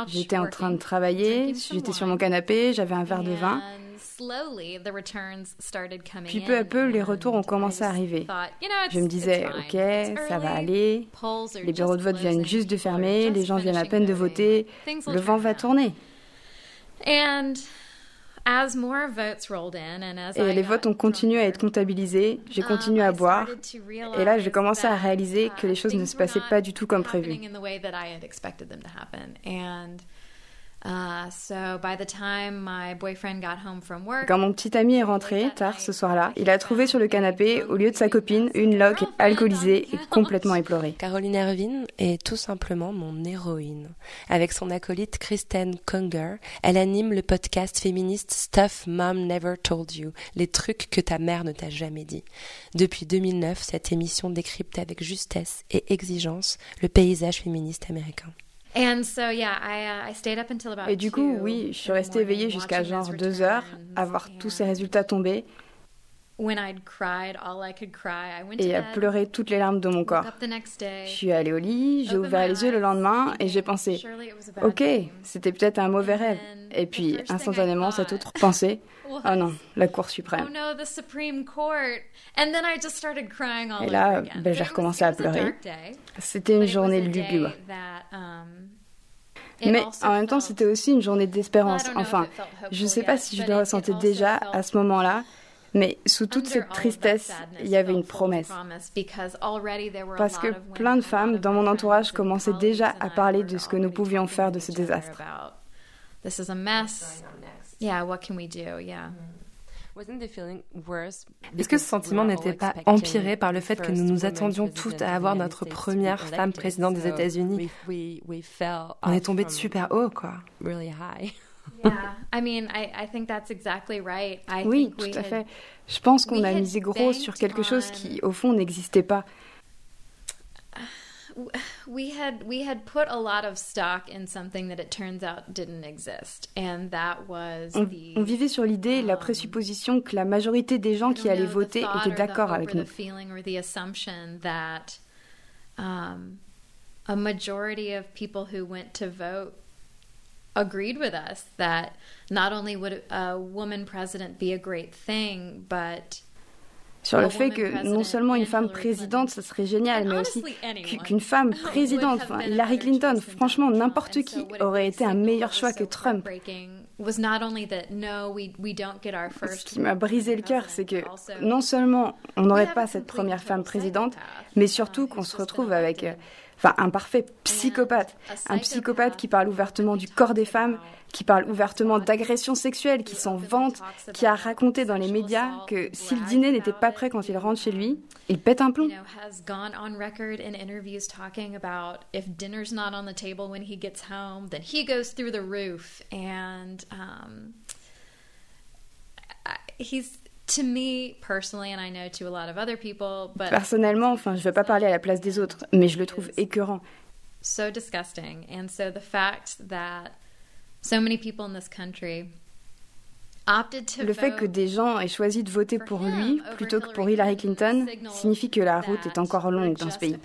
J'étais en train de travailler, j'étais sur mon canapé, j'avais un verre de vin. Puis peu à peu, les retours ont commencé à arriver. Je me disais, ok, ça va aller, les bureaux de vote viennent juste de fermer, les gens viennent à peine de voter, le vent va tourner. Et les votes ont continué à être comptabilisés, j'ai continué à boire, et là j'ai commencé à réaliser que les choses ne se passaient pas du tout comme prévu. Uh, Quand mon petit ami est rentré tard ce soir-là, il a trouvé sur le canapé, au lieu de sa copine, une loque alcoolisée et complètement éplorée. Caroline Ervin est tout simplement mon héroïne. Avec son acolyte Kristen Conger, elle anime le podcast féministe Stuff Mom Never Told You, les trucs que ta mère ne t'a jamais dit. Depuis 2009, cette émission décrypte avec justesse et exigence le paysage féministe américain. Et du coup, oui, je suis restée éveillée jusqu'à genre deux heures à voir tous ces résultats tomber et à pleurer toutes les larmes de mon corps. Je suis allée au lit, j'ai ouvert les yeux le lendemain et j'ai pensé, ok, c'était peut-être un mauvais rêve. Et puis, instantanément, cette autre pensée, oh non, la Cour suprême. Et là, ben, j'ai recommencé à pleurer. C'était une journée lugubre. Mais en même temps, c'était aussi une journée d'espérance. Enfin, je ne sais pas si je le ressentais déjà à ce moment-là, mais sous toute cette tristesse, il y avait une promesse. Parce que plein de femmes dans mon entourage commençaient déjà à parler de ce que nous pouvions faire de ce désastre. Est-ce que ce sentiment n'était pas empiré par le fait que nous nous attendions toutes à avoir notre première femme présidente des États-Unis? On est tombé de super haut, quoi. Oui, tout à fait. Je pense qu'on a misé gros sur quelque chose qui, au fond, n'existait pas. we had we had put a lot of stock in something that it turns out didn't exist and that was on, on vivait sur l'idée la um, présupposition que la majorité des gens qui allaient voter étaient d'accord avec nous the assumption that um, a majority of people who went to vote agreed with us that not only would a woman president be a great thing but sur le fait que non seulement une femme présidente, ce serait génial, mais aussi qu'une femme présidente, enfin, Hillary Clinton, franchement, n'importe qui aurait été un meilleur choix que Trump. Ce qui m'a brisé le cœur, c'est que non seulement on n'aurait pas cette première femme présidente, mais surtout qu'on se retrouve avec enfin un parfait psychopathe, un psychopathe qui parle ouvertement du corps des femmes, qui parle ouvertement d'agressions sexuelles, qui s'en vante, qui a raconté dans les médias que si le dîner n'était pas prêt quand il rentre chez lui, il pète un plomb. Personnellement, enfin, je ne veux pas parler à la place des autres, mais je le trouve écœurant. So disgusting. And so the fact that so many people in this country le fait que des gens aient choisi de voter pour lui plutôt que pour Hillary Clinton signifie que la route est encore longue dans ce pays.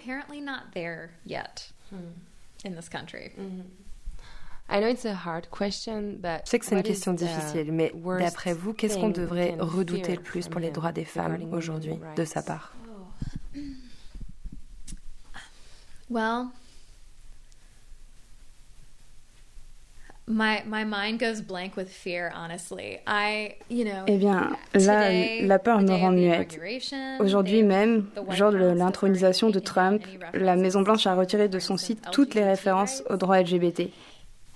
Je sais que c'est une question difficile, mais d'après vous, qu'est-ce qu'on devrait redouter le plus pour les droits des femmes aujourd'hui, de sa part? Well, My, my mind goes blank with fear, honestly. I, you know, eh bien, là, la peur me rend muette. Aujourd'hui même, jour de l'intronisation de Trump, la Maison-Blanche a retiré de son site toutes les références aux droits LGBT.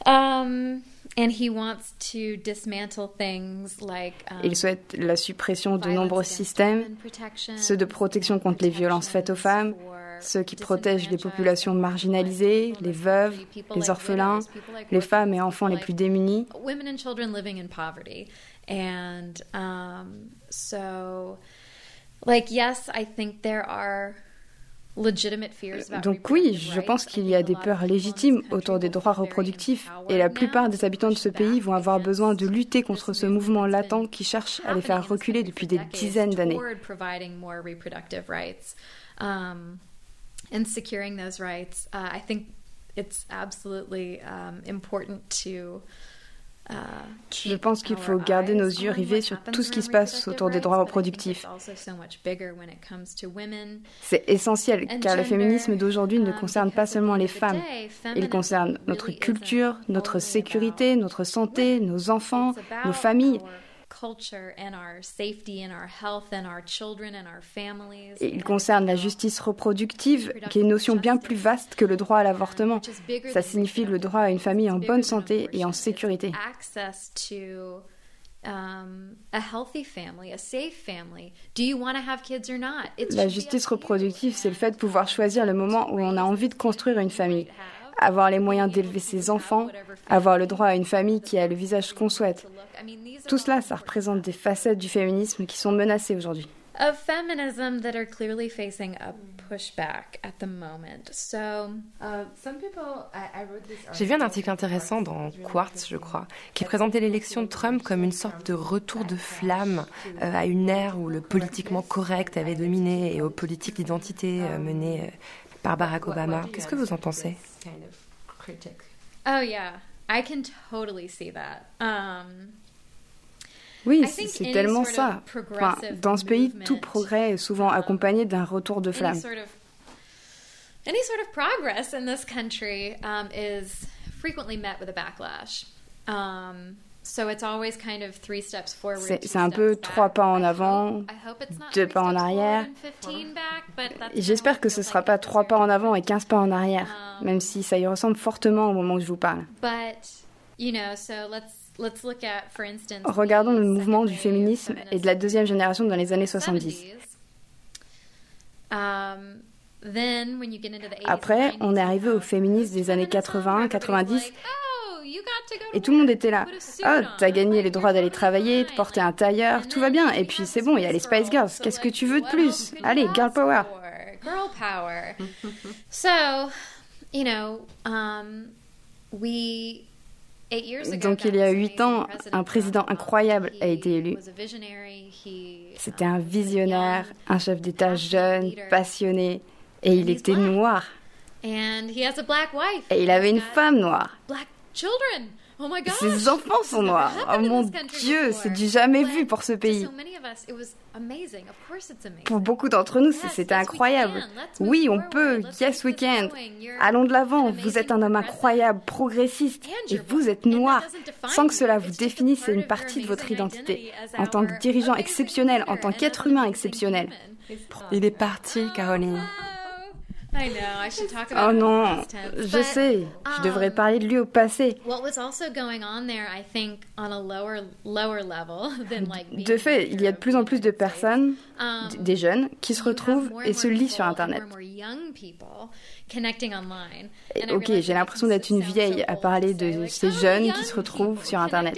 Um, and he wants to dismantle things like, um, Il souhaite la suppression de nombreux systèmes, ceux de protection contre les violences faites aux femmes, ceux qui protègent les populations marginalisées, les veuves, les orphelins, les femmes et enfants les plus démunis. And um, so, like, yes, I think there are donc oui, je pense qu'il y a des peurs légitimes autour des droits reproductifs et la plupart des habitants de ce pays vont avoir besoin de lutter contre ce mouvement latent qui cherche à les faire reculer depuis des dizaines d'années. and securing those rights, uh, I think it's absolutely um, important to Je pense qu'il faut garder nos yeux rivés sur tout ce qui se passe autour des droits reproductifs. C'est essentiel car le féminisme d'aujourd'hui ne um, concerne pas seulement les femmes. Il concerne notre culture, notre sécurité, notre santé, nos enfants, nos familles. Et il concerne la justice reproductive, qui est une notion bien plus vaste que le droit à l'avortement. Ça signifie le droit à une famille en bonne santé et en sécurité. La justice reproductive, c'est le fait de pouvoir choisir le moment où on a envie de construire une famille, avoir les moyens d'élever ses enfants, avoir le droit à une famille qui a le visage qu'on souhaite. Tout cela, ça représente des facettes du féminisme qui sont menacées aujourd'hui. J'ai vu un article intéressant dans Quartz, je crois, qui présentait l'élection de Trump comme une sorte de retour de flamme euh, à une ère où le politiquement correct avait dominé et aux politiques d'identité euh, menées euh, par Barack Obama. Qu'est-ce que vous en pensez? Oh yeah, I can totally see that. Um, oui, c'est tellement ça. Enfin, dans ce pays, tout progrès est souvent accompagné d'un retour de flamme. Any sort of progress in this country um, is frequently met with a backlash. Um, c'est un peu trois pas en avant, deux pas en arrière. J'espère que ce ne sera pas trois pas en avant et quinze pas en arrière, um, même si ça y ressemble fortement au moment où je vous parle. Regardons le mouvement du féminisme et de la deuxième génération dans les années 70. Um, Après, on est arrivé aux féministes des années 80, 90 et tout le monde était là. Oh, t'as gagné les droits d'aller travailler, de porter un tailleur, tout va bien. Et puis c'est bon, il y a les Spice Girls. Qu'est-ce que tu veux de plus? Allez, girl power. Girl power. So, you know, um, we donc il y a huit ans, un président incroyable a été élu. C'était un visionnaire, un chef d'État jeune, passionné, et il était noir. Et il avait une femme noire. Oh Ses enfants sont noirs. Oh mon Dieu, c'est du jamais vu pour ce pays. Pour beaucoup d'entre nous, c'était incroyable. Oui, on peut. Yes, we can. Allons de l'avant. Vous êtes un homme incroyable, progressiste, et vous êtes noir, sans que cela vous définisse une partie de votre identité. En tant que dirigeant exceptionnel, en tant qu'être humain exceptionnel. Il est parti, Caroline. Oh non, je sais, je devrais parler de lui au passé. De fait, il y a de plus en plus de personnes, um, des jeunes, qui se retrouvent et se lient sur Internet. Et, ok, j'ai l'impression d'être une vieille à parler de ces jeunes qui se retrouvent sur Internet.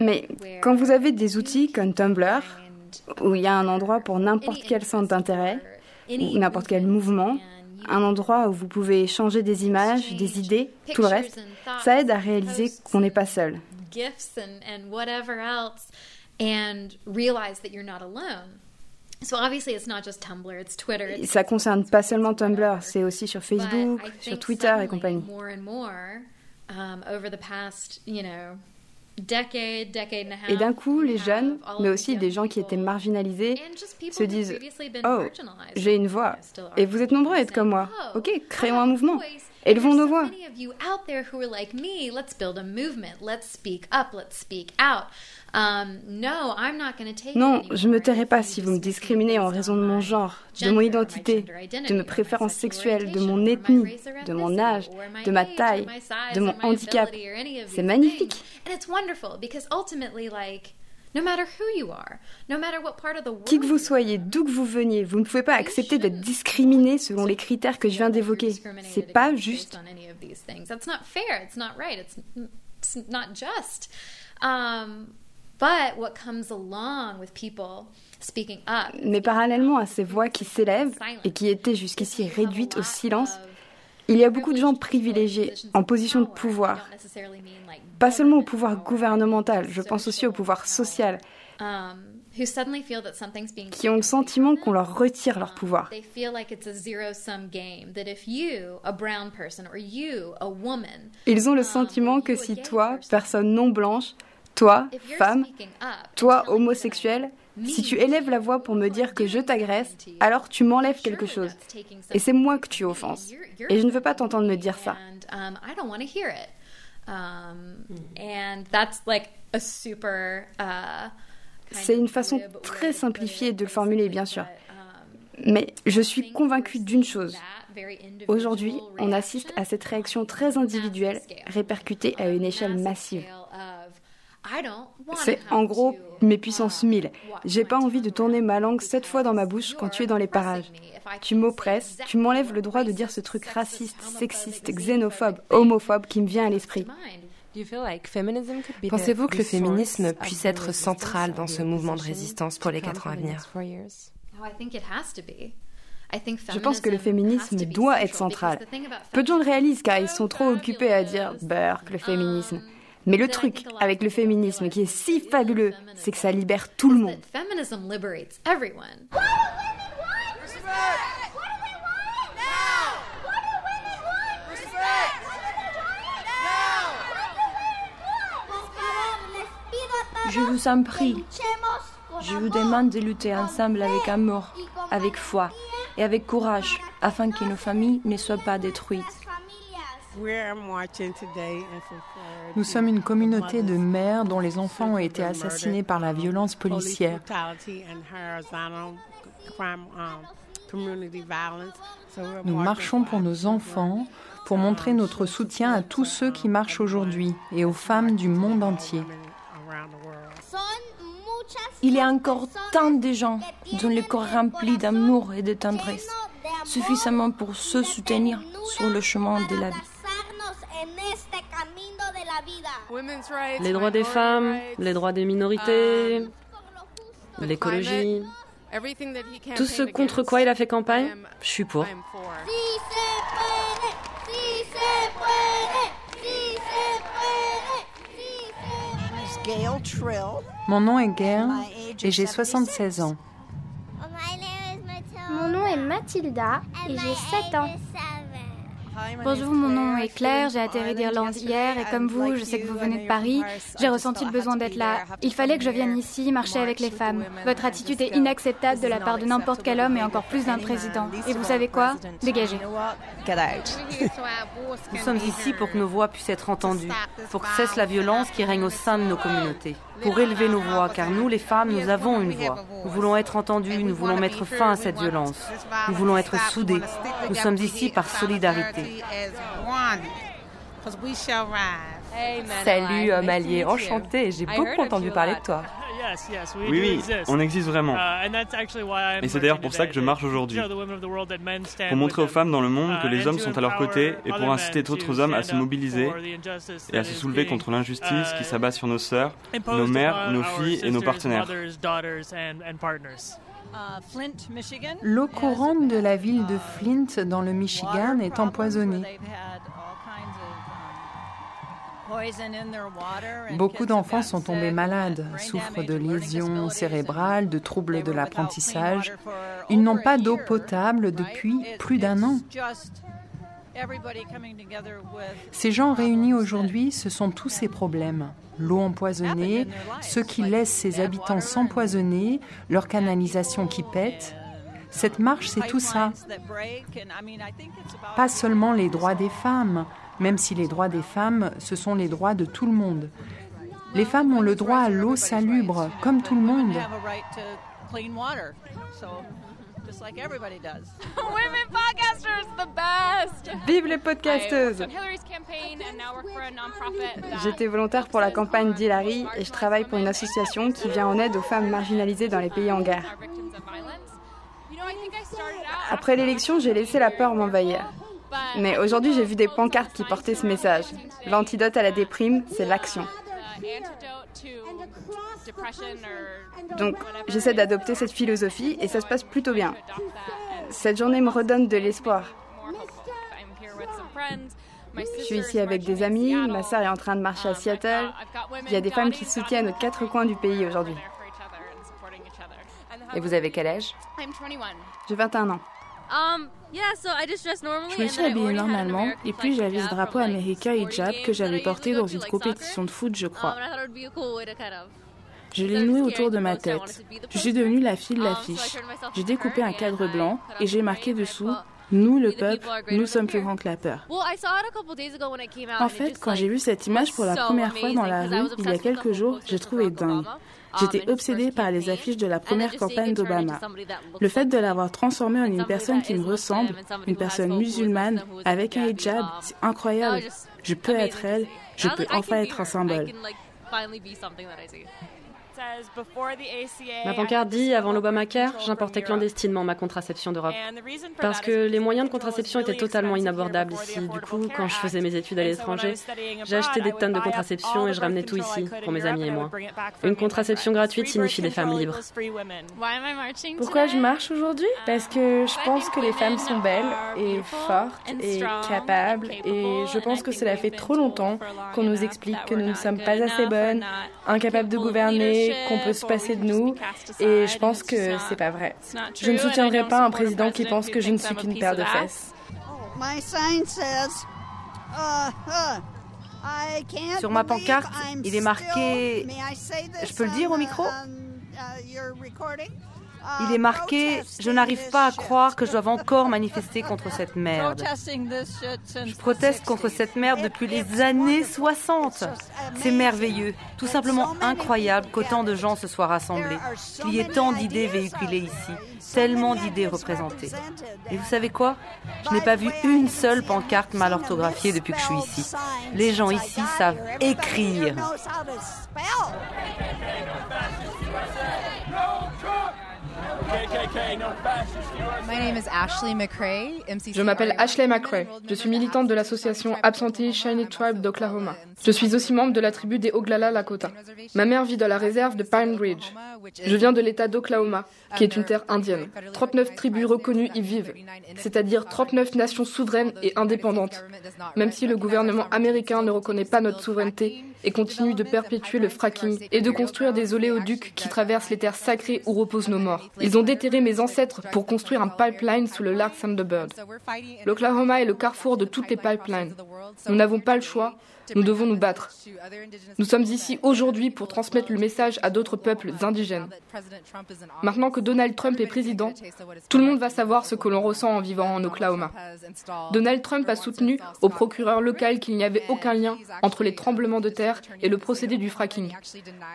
Mais quand vous avez des outils comme Tumblr, où il y a un endroit pour n'importe quel centre d'intérêt, ou n'importe quel mouvement, un endroit où vous pouvez changer des images, des idées, tout le reste, ça aide à réaliser qu'on n'est pas seul. Ça concerne pas seulement Tumblr, c'est aussi sur Facebook, sur Twitter et compagnie. Et d'un coup, les jeunes, mais aussi des gens qui étaient marginalisés, se disent Oh, j'ai une voix. Et vous êtes nombreux à être comme moi. Oh, ok, créons un mouvement. Élevons nos voix. Non, je ne me tairai pas si vous me discriminez en raison de mon genre, de mon identité, de mes préférences sexuelles, de mon ethnie, de mon âge, de ma taille, de mon handicap. C'est magnifique. Qui que vous soyez, d'où que vous veniez, vous ne pouvez pas accepter d'être discriminé selon les critères que je viens d'évoquer. C'est pas juste. Mais parallèlement à ces voix qui s'élèvent et qui étaient jusqu'ici réduites au silence, il y a beaucoup de gens privilégiés en position de pouvoir. Pas seulement au pouvoir gouvernemental, je pense aussi au pouvoir social, um, qui ont le sentiment qu'on leur retire leur pouvoir. Ils ont le sentiment que si toi, personne non blanche, toi, femme, toi, homosexuel, si tu élèves la voix pour me dire que je t'agresse, alors tu m'enlèves quelque chose. Et c'est moi que tu offenses. Et je ne veux pas t'entendre me dire ça. Um, C'est une façon très simplifiée de le formuler, bien sûr. Mais je suis convaincue d'une chose. Aujourd'hui, on assiste à cette réaction très individuelle répercutée à une échelle massive. C'est en gros mes puissances 1000. J'ai pas envie de tourner ma langue sept fois dans ma bouche quand tu es dans les parages. Tu m'oppresses, tu m'enlèves le droit de dire ce truc raciste, sexiste, xénophobe, homophobe qui me vient à l'esprit. Pensez-vous que le féminisme puisse être central dans ce mouvement de résistance pour les quatre ans à venir? je pense que le féminisme doit être central. Peu de gens le réalisent car ils sont trop occupés à dire Burke, le féminisme. Mais le truc avec le féminisme qui est si fabuleux, c'est que ça libère tout le monde. Je vous en prie, je vous demande de lutter ensemble avec amour, avec foi et avec courage, afin que nos familles ne soient pas détruites. Nous sommes une communauté de mères dont les enfants ont été assassinés par la violence policière. Nous marchons pour nos enfants, pour montrer notre soutien à tous ceux qui marchent aujourd'hui et aux femmes du monde entier. Il y a encore tant de gens dont le corps rempli d'amour et de tendresse, suffisamment pour se soutenir sur le chemin de la vie. Les droits des femmes, les droits des minorités, l'écologie. Tout ce contre quoi il a fait campagne, je suis pour. Mon nom est Gail et j'ai 76 ans. Mon nom est Mathilda et j'ai 7 ans. Bonjour, mon nom est Claire, j'ai atterri d'Irlande hier et comme vous, je sais que vous venez de Paris, j'ai ressenti le besoin d'être là. Il fallait que je vienne ici marcher avec les femmes. Votre attitude est inacceptable de la part de n'importe quel homme et encore plus d'un président. Et vous savez quoi? Dégagez. Nous sommes ici pour que nos voix puissent être entendues, pour que cesse la violence qui règne au sein de nos communautés, pour élever nos voix, car nous, les femmes, nous avons une voix. Nous voulons être entendues, nous voulons mettre fin à cette violence. Nous voulons être soudés. Nous sommes ici par solidarité. Salut, homme allié, enchanté, j'ai beaucoup entendu parler de toi. Oui, oui, on existe vraiment. Et c'est d'ailleurs pour ça que je marche aujourd'hui. Pour montrer aux femmes dans le monde que les hommes sont à leur côté et pour inciter d'autres hommes à se mobiliser et à se soulever contre l'injustice qui s'abat sur nos sœurs, nos mères, nos filles et nos partenaires. L'eau courante de la ville de Flint dans le Michigan est empoisonnée. Beaucoup d'enfants sont tombés malades, souffrent de lésions cérébrales, de troubles de l'apprentissage. Ils n'ont pas d'eau potable depuis plus d'un an. Ces gens réunis aujourd'hui, ce sont tous ces problèmes. L'eau empoisonnée, ceux qui laissent ces habitants s'empoisonner, leur canalisation qui pète. Cette marche, c'est tout ça. Pas seulement les droits des femmes, même si les droits des femmes, ce sont les droits de tout le monde. Les femmes ont le droit à l'eau salubre, comme tout le monde. Vive les podcasteuses J'étais volontaire pour la campagne d'Hillary et je travaille pour une association qui vient en aide aux femmes marginalisées dans les pays en guerre. Après l'élection, j'ai laissé la peur m'envahir. Mais aujourd'hui, j'ai vu des pancartes qui portaient ce message. L'antidote à la déprime, c'est l'action. Donc, j'essaie d'adopter cette philosophie et ça se passe plutôt bien. Cette journée me redonne de l'espoir. Je suis ici avec des amis, ma sœur est en train de marcher à Seattle. Il y a des femmes qui soutiennent aux quatre coins du pays aujourd'hui. Et vous avez quel âge? J'ai 21 ans. Je me suis habillée normalement et puis j'avais ce drapeau américain hijab que j'avais porté dans une compétition de foot, je crois. Je l'ai noué autour de ma tête. Je suis devenue la fille de l'affiche. J'ai découpé un cadre blanc et j'ai marqué dessous Nous, le peuple, nous sommes plus grands que la peur. En fait, quand j'ai vu cette image pour la première fois dans la rue il y a quelques jours, j'ai trouvé dingue. J'étais obsédée par les affiches de la première campagne d'Obama. Le fait de l'avoir transformé en une personne qui me ressemble, une personne musulmane, avec un hijab, c'est incroyable. Je peux être elle, je peux enfin être un symbole. Ma pancarte dit avant l'Obamacare, j'importais clandestinement ma contraception d'Europe. Parce que les moyens de contraception étaient totalement inabordables. Ici. Du coup, quand je faisais mes études à l'étranger, j'ai acheté des tonnes de contraception et je ramenais tout ici, pour mes amis et moi. Une contraception gratuite signifie des femmes libres. Pourquoi je marche aujourd'hui? Parce que je pense que les femmes sont belles et fortes et capables. Et je pense que cela fait trop longtemps qu'on nous explique que nous ne sommes pas assez bonnes, incapables de gouverner, qu'on peut se passer de nous et je pense que c'est pas vrai. Je ne soutiendrai pas un président qui pense que je ne suis qu'une paire de fesses. Sur ma pancarte, il est marqué. Je peux le dire au micro? Il est marqué Je n'arrive pas à croire que je dois encore manifester contre cette merde. Je proteste contre cette merde depuis les années 60. C'est merveilleux, tout simplement incroyable qu'autant de gens se soient rassemblés, qu'il y ait tant d'idées véhiculées ici, tellement d'idées représentées. Et vous savez quoi? Je n'ai pas vu une seule pancarte mal orthographiée depuis que je suis ici. Les gens ici savent écrire. Je m'appelle Ashley McRae. Je suis militante de l'association Absentee Shiny Tribe d'Oklahoma. Je suis aussi membre de la tribu des Oglala Lakota. Ma mère vit dans la réserve de Pine Ridge. Je viens de l'État d'Oklahoma, qui est une terre indienne. 39 tribus reconnues y vivent, c'est-à-dire 39 nations souveraines et indépendantes. Même si le gouvernement américain ne reconnaît pas notre souveraineté et continue de perpétuer le fracking et de construire des oléoducs qui traversent les terres sacrées où reposent nos morts. Ils ont déterré mes ancêtres pour construire un pipeline sous le lac Thunderbird. L'Oklahoma est le carrefour de toutes les pipelines. Nous n'avons pas le choix nous devons nous battre. Nous sommes ici aujourd'hui pour transmettre le message à d'autres peuples indigènes. Maintenant que Donald Trump est président, tout le monde va savoir ce que l'on ressent en vivant en Oklahoma. Donald Trump a soutenu au procureur local qu'il n'y avait aucun lien entre les tremblements de terre et le procédé du fracking,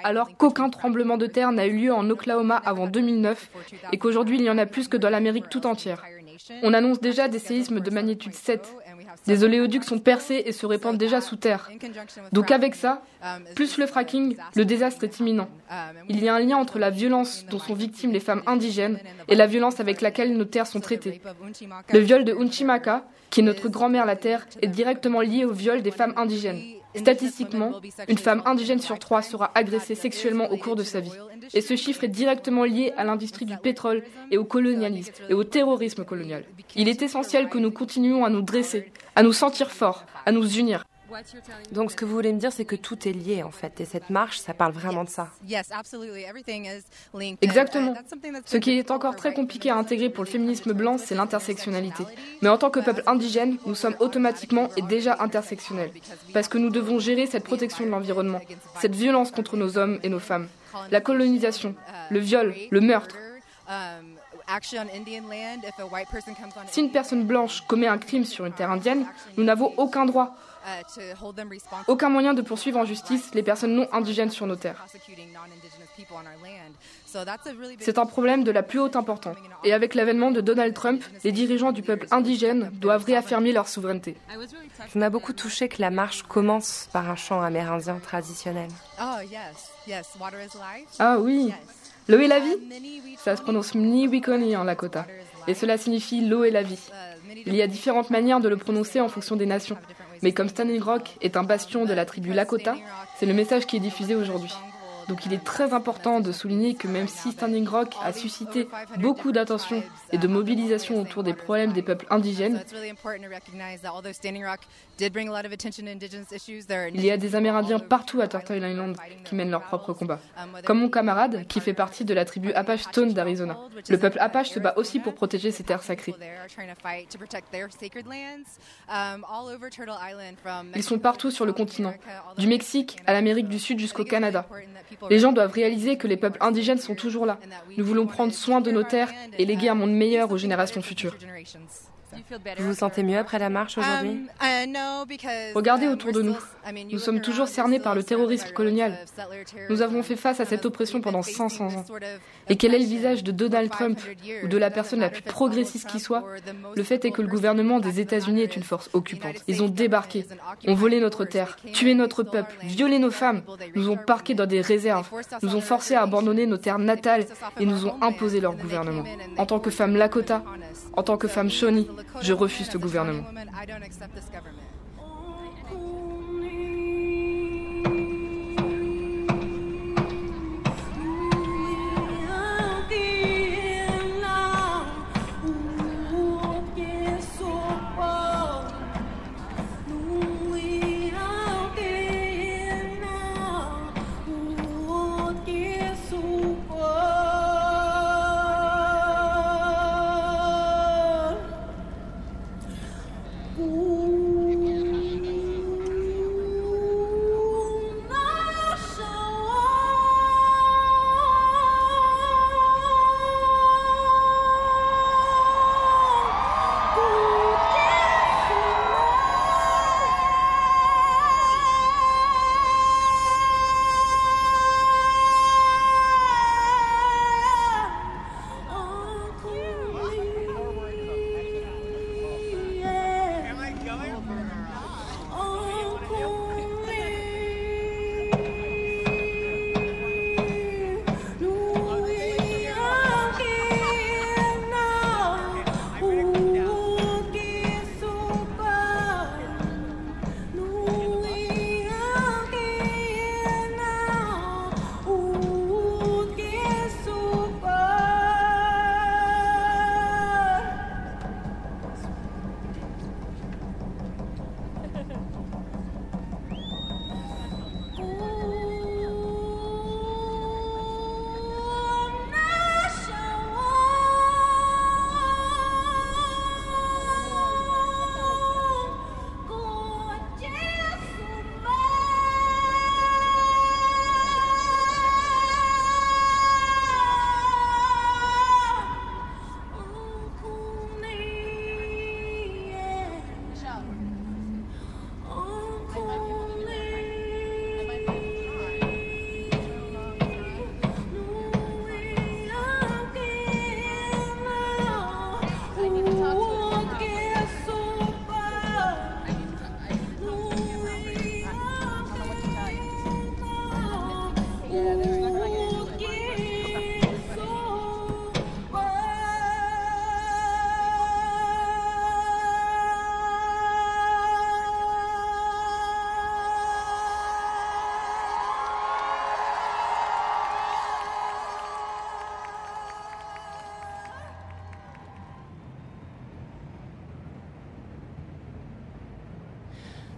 alors qu'aucun tremblement de terre n'a eu lieu en Oklahoma avant 2009 et qu'aujourd'hui il y en a plus que dans l'Amérique tout entière. On annonce déjà des séismes de magnitude 7 des oléoducs sont percés et se répandent déjà sous terre. Donc avec ça, plus le fracking, le désastre est imminent. Il y a un lien entre la violence dont sont victimes les femmes indigènes et la violence avec laquelle nos terres sont traitées. Le viol de Unchimaka, qui est notre grand-mère la terre, est directement lié au viol des femmes indigènes. Statistiquement, une femme indigène sur trois sera agressée sexuellement au cours de sa vie. Et ce chiffre est directement lié à l'industrie du pétrole et au colonialisme et au terrorisme colonial. Il est essentiel que nous continuions à nous dresser, à nous sentir forts, à nous unir. Donc ce que vous voulez me dire, c'est que tout est lié en fait, et cette marche, ça parle vraiment de ça. Exactement. Ce qui est encore très compliqué à intégrer pour le féminisme blanc, c'est l'intersectionnalité. Mais en tant que peuple indigène, nous sommes automatiquement et déjà intersectionnels, parce que nous devons gérer cette protection de l'environnement, cette violence contre nos hommes et nos femmes, la colonisation, le viol, le meurtre. Si une personne blanche commet un crime sur une terre indienne, nous n'avons aucun droit, aucun moyen de poursuivre en justice les personnes non indigènes sur nos terres. C'est un problème de la plus haute importance. Et avec l'avènement de Donald Trump, les dirigeants du peuple indigène doivent réaffirmer leur souveraineté. Ça m'a beaucoup touché que la marche commence par un chant amérindien traditionnel. Ah oui, L'eau et la vie Ça se prononce Mniwikoni en Lakota. Et cela signifie l'eau et la vie. Il y a différentes manières de le prononcer en fonction des nations. Mais comme Standing Rock est un bastion de la tribu Lakota, c'est le message qui est diffusé aujourd'hui. Donc il est très important de souligner que même si Standing Rock a suscité beaucoup d'attention et de mobilisation autour des problèmes des peuples indigènes, il y a des Amérindiens partout à Turtle Island qui mènent leur propre combat. Comme mon camarade, qui fait partie de la tribu Apache Stone d'Arizona. Le peuple Apache se bat aussi pour protéger ses terres sacrées. Ils sont partout sur le continent, du Mexique à l'Amérique du Sud jusqu'au Canada. Les gens doivent réaliser que les peuples indigènes sont toujours là. Nous voulons prendre soin de nos terres et léguer un monde meilleur aux générations futures. Vous vous sentez mieux après la marche aujourd'hui? Regardez autour de nous. Nous sommes toujours cernés par le terrorisme colonial. Nous avons fait face à cette oppression pendant 500 ans. Et quel est le visage de Donald Trump ou de la personne la plus progressiste qui soit? Le fait est que le gouvernement des États-Unis est une force occupante. Ils ont débarqué, ont volé notre terre, tué notre peuple, violé nos femmes, nous ont parqués dans des réserves, nous ont forcés à abandonner nos terres natales et nous ont imposé leur gouvernement. En tant que femme Lakota, en tant que femme Shawnee, je refuse ce gouvernement.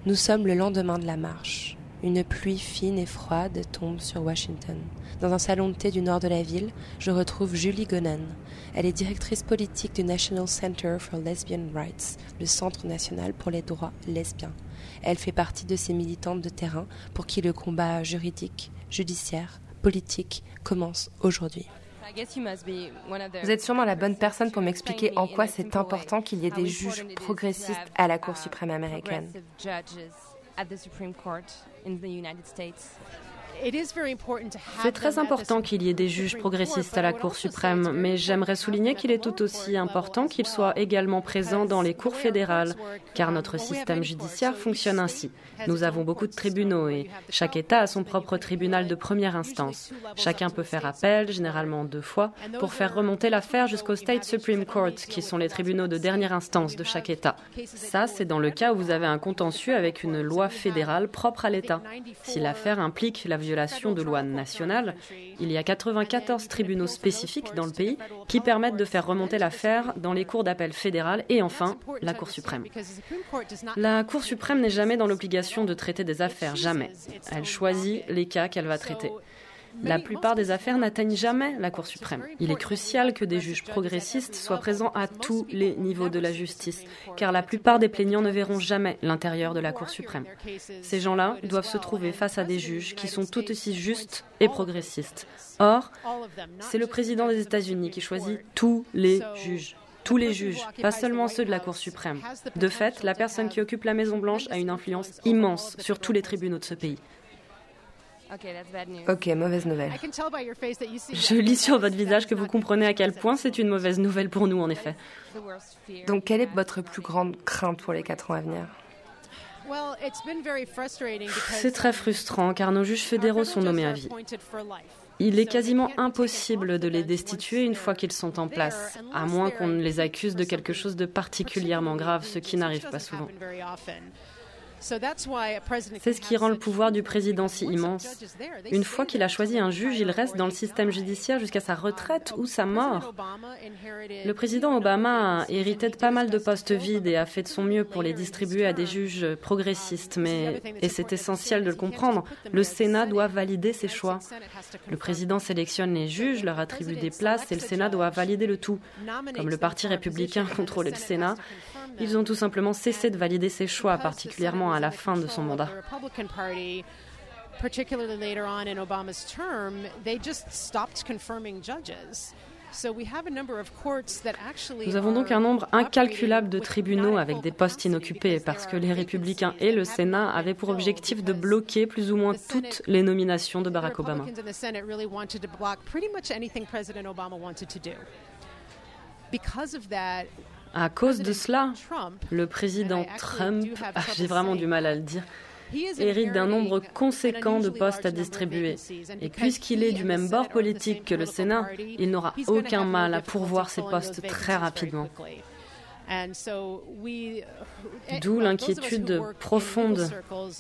Nous sommes le lendemain de la marche. Une pluie fine et froide tombe sur Washington. Dans un salon de thé du nord de la ville, je retrouve Julie Gonan. Elle est directrice politique du National Center for Lesbian Rights, le Centre national pour les droits lesbiens. Elle fait partie de ces militantes de terrain pour qui le combat juridique, judiciaire, politique commence aujourd'hui. Vous êtes sûrement la bonne personne pour m'expliquer en quoi c'est important qu'il y ait des juges progressistes à la Cour suprême américaine. C'est très important qu'il y ait des juges progressistes à la Cour suprême, mais j'aimerais souligner qu'il est tout aussi important qu'ils soient également présents dans les cours fédérales, car notre système judiciaire fonctionne ainsi. Nous avons beaucoup de tribunaux et chaque État a son propre tribunal de première instance. Chacun peut faire appel, généralement deux fois, pour faire remonter l'affaire jusqu'au State Supreme Court, qui sont les tribunaux de dernière instance de chaque État. Ça, c'est dans le cas où vous avez un contentieux avec une loi fédérale propre à l'État. Si l'affaire implique la violation de lois nationales, il y a 94 tribunaux spécifiques dans le pays qui permettent de faire remonter l'affaire dans les cours d'appel fédérales et enfin la Cour suprême. La Cour suprême n'est jamais dans l'obligation de traiter des affaires, jamais. Elle choisit les cas qu'elle va traiter. La plupart des affaires n'atteignent jamais la Cour suprême. Il est crucial que des juges progressistes soient présents à tous les niveaux de la justice, car la plupart des plaignants ne verront jamais l'intérieur de la Cour suprême. Ces gens-là doivent se trouver face à des juges qui sont tout aussi justes et progressistes. Or, c'est le président des États-Unis qui choisit tous les juges. tous les juges, pas seulement ceux de la Cour suprême. De fait, la personne qui occupe la Maison-Blanche a une influence immense sur tous les tribunaux de ce pays. Ok, mauvaise nouvelle. Je lis sur votre visage que vous comprenez à quel point c'est une mauvaise nouvelle pour nous, en effet. Donc, quelle est votre plus grande crainte pour les quatre ans à venir? C'est très frustrant car nos juges fédéraux sont nommés à vie. Il est quasiment impossible de les destituer une fois qu'ils sont en place, à moins qu'on ne les accuse de quelque chose de particulièrement grave, ce qui n'arrive pas souvent. C'est ce qui rend le pouvoir du président si immense. Une fois qu'il a choisi un juge, il reste dans le système judiciaire jusqu'à sa retraite ou sa mort. Le président Obama a hérité de pas mal de postes vides et a fait de son mieux pour les distribuer à des juges progressistes. Mais, et c'est essentiel de le comprendre, le Sénat doit valider ses choix. Le président sélectionne les juges, leur attribue des places et le Sénat doit valider le tout. Comme le Parti républicain contrôlait le Sénat, ils ont tout simplement cessé de valider ses choix, particulièrement à la fin de son mandat. Nous avons donc un nombre incalculable de tribunaux avec des postes inoccupés parce que les républicains et le Sénat avaient pour objectif de bloquer plus ou moins toutes les nominations de Barack Obama. À cause de cela, le président Trump, ah, j'ai vraiment du mal à le dire, hérite d'un nombre conséquent de postes à distribuer. Et puisqu'il est du même bord politique que le Sénat, il n'aura aucun mal à pourvoir ces postes très rapidement. D'où l'inquiétude profonde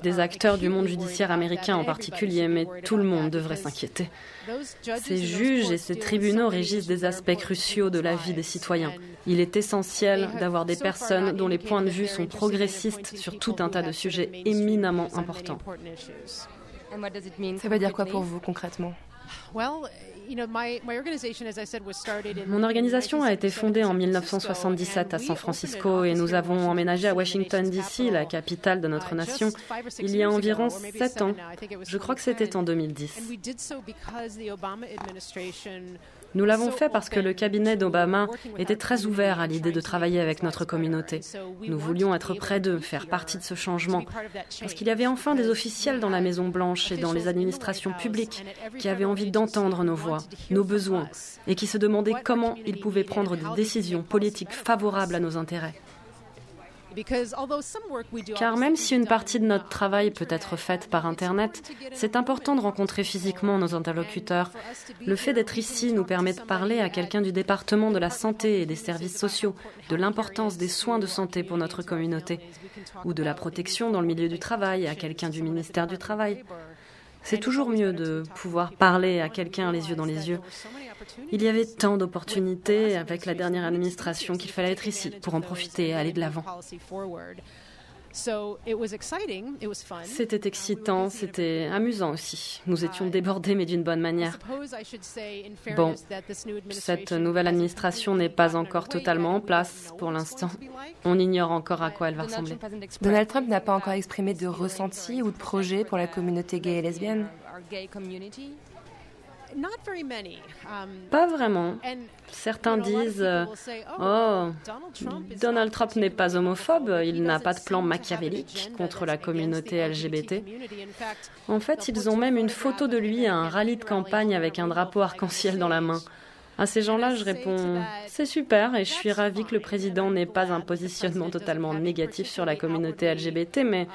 des acteurs du monde judiciaire américain en particulier, mais tout le monde devrait s'inquiéter. Ces juges et ces tribunaux régissent des aspects cruciaux de la vie des citoyens. Il est essentiel d'avoir des personnes dont les points de vue sont progressistes sur tout un tas de sujets éminemment importants. Ça veut dire quoi pour vous concrètement? Mon organisation a été fondée en 1977 à San Francisco et nous avons emménagé à Washington, D.C., la capitale de notre nation, il y a environ sept ans. Je crois que c'était en 2010. Nous l'avons fait parce que le cabinet d'Obama était très ouvert à l'idée de travailler avec notre communauté. Nous voulions être près d'eux, faire partie de ce changement, parce qu'il y avait enfin des officiels dans la Maison-Blanche et dans les administrations publiques qui avaient envie d'entendre nos voix, nos besoins, et qui se demandaient comment ils pouvaient prendre des décisions politiques favorables à nos intérêts. Car même si une partie de notre travail peut être faite par Internet, c'est important de rencontrer physiquement nos interlocuteurs. Le fait d'être ici nous permet de parler à quelqu'un du département de la santé et des services sociaux de l'importance des soins de santé pour notre communauté, ou de la protection dans le milieu du travail à quelqu'un du ministère du Travail. C'est toujours mieux de pouvoir parler à quelqu'un les yeux dans les yeux. Il y avait tant d'opportunités avec la dernière administration qu'il fallait être ici pour en profiter et aller de l'avant. C'était excitant, c'était amusant aussi. Nous étions débordés, mais d'une bonne manière. Bon, cette nouvelle administration n'est pas encore totalement en place pour l'instant. On ignore encore à quoi elle va ressembler. Donald Trump n'a pas encore exprimé de ressenti ou de projet pour la communauté gay et lesbienne Um, Pas vraiment. Certains disent Oh, Donald Trump n'est pas homophobe, il n'a pas de plan machiavélique contre la communauté LGBT. En fait, ils ont même une photo de lui à un rallye de campagne avec un drapeau arc-en-ciel dans la main. À ces gens-là, je réponds C'est super et je suis ravie que le président n'ait pas un positionnement totalement négatif sur la communauté LGBT, mais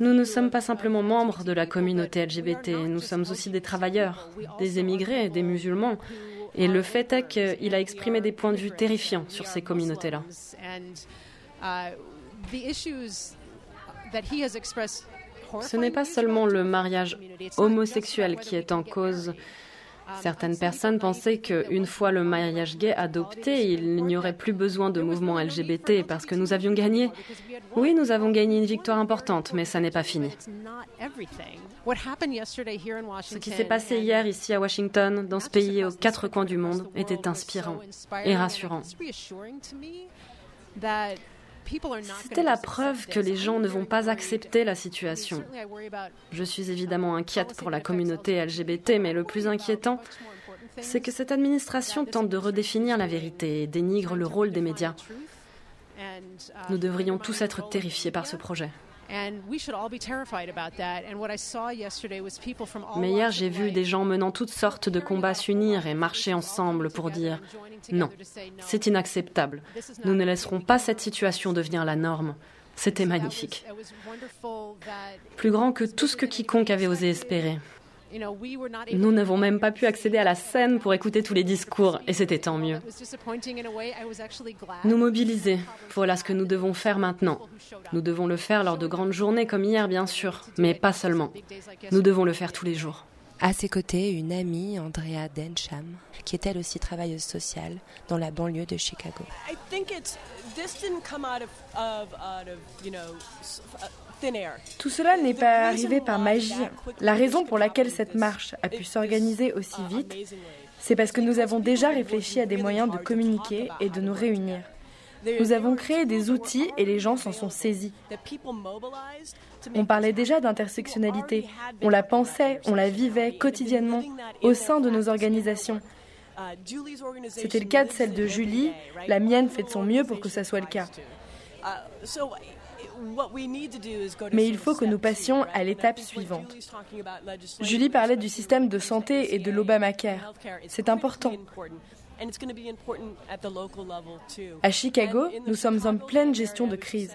nous ne sommes pas simplement membres de la communauté LGBT, nous sommes aussi des travailleurs, des émigrés, des musulmans. Et le fait est qu'il a exprimé des points de vue terrifiants sur ces communautés-là. Ce n'est pas seulement le mariage homosexuel qui est en cause Certaines personnes pensaient qu'une fois le mariage gay adopté, il n'y aurait plus besoin de mouvement LGBT parce que nous avions gagné. Oui, nous avons gagné une victoire importante, mais ça n'est pas fini. Ce qui s'est passé hier ici à Washington, dans ce pays aux quatre coins du monde, était inspirant et rassurant. C'était la preuve que les gens ne vont pas accepter la situation. Je suis évidemment inquiète pour la communauté LGBT, mais le plus inquiétant, c'est que cette administration tente de redéfinir la vérité et dénigre le rôle des médias. Nous devrions tous être terrifiés par ce projet. Mais hier, j'ai vu des gens menant toutes sortes de combats s'unir et marcher ensemble pour dire non, c'est inacceptable. Nous ne laisserons pas cette situation devenir la norme. C'était magnifique. Plus grand que tout ce que quiconque avait osé espérer. Nous n'avons même pas pu accéder à la scène pour écouter tous les discours, et c'était tant mieux. Nous mobiliser, voilà ce que nous devons faire maintenant. Nous devons le faire lors de grandes journées comme hier, bien sûr, mais pas seulement. Nous devons le faire tous les jours. À ses côtés, une amie, Andrea Densham, qui est elle aussi travailleuse sociale dans la banlieue de Chicago. Tout cela n'est pas arrivé par magie. La raison pour laquelle cette marche a pu s'organiser aussi vite, c'est parce que nous avons déjà réfléchi à des moyens de communiquer et de nous réunir. Nous avons créé des outils et les gens s'en sont saisis. On parlait déjà d'intersectionnalité, on la pensait, on la vivait quotidiennement au sein de nos organisations. C'était le cas de celle de Julie, la mienne fait de son mieux pour que ça soit le cas. Mais il faut que nous passions à l'étape suivante. Julie parlait du système de santé et de l'Obamacare. C'est important. À Chicago, nous sommes en pleine gestion de crise.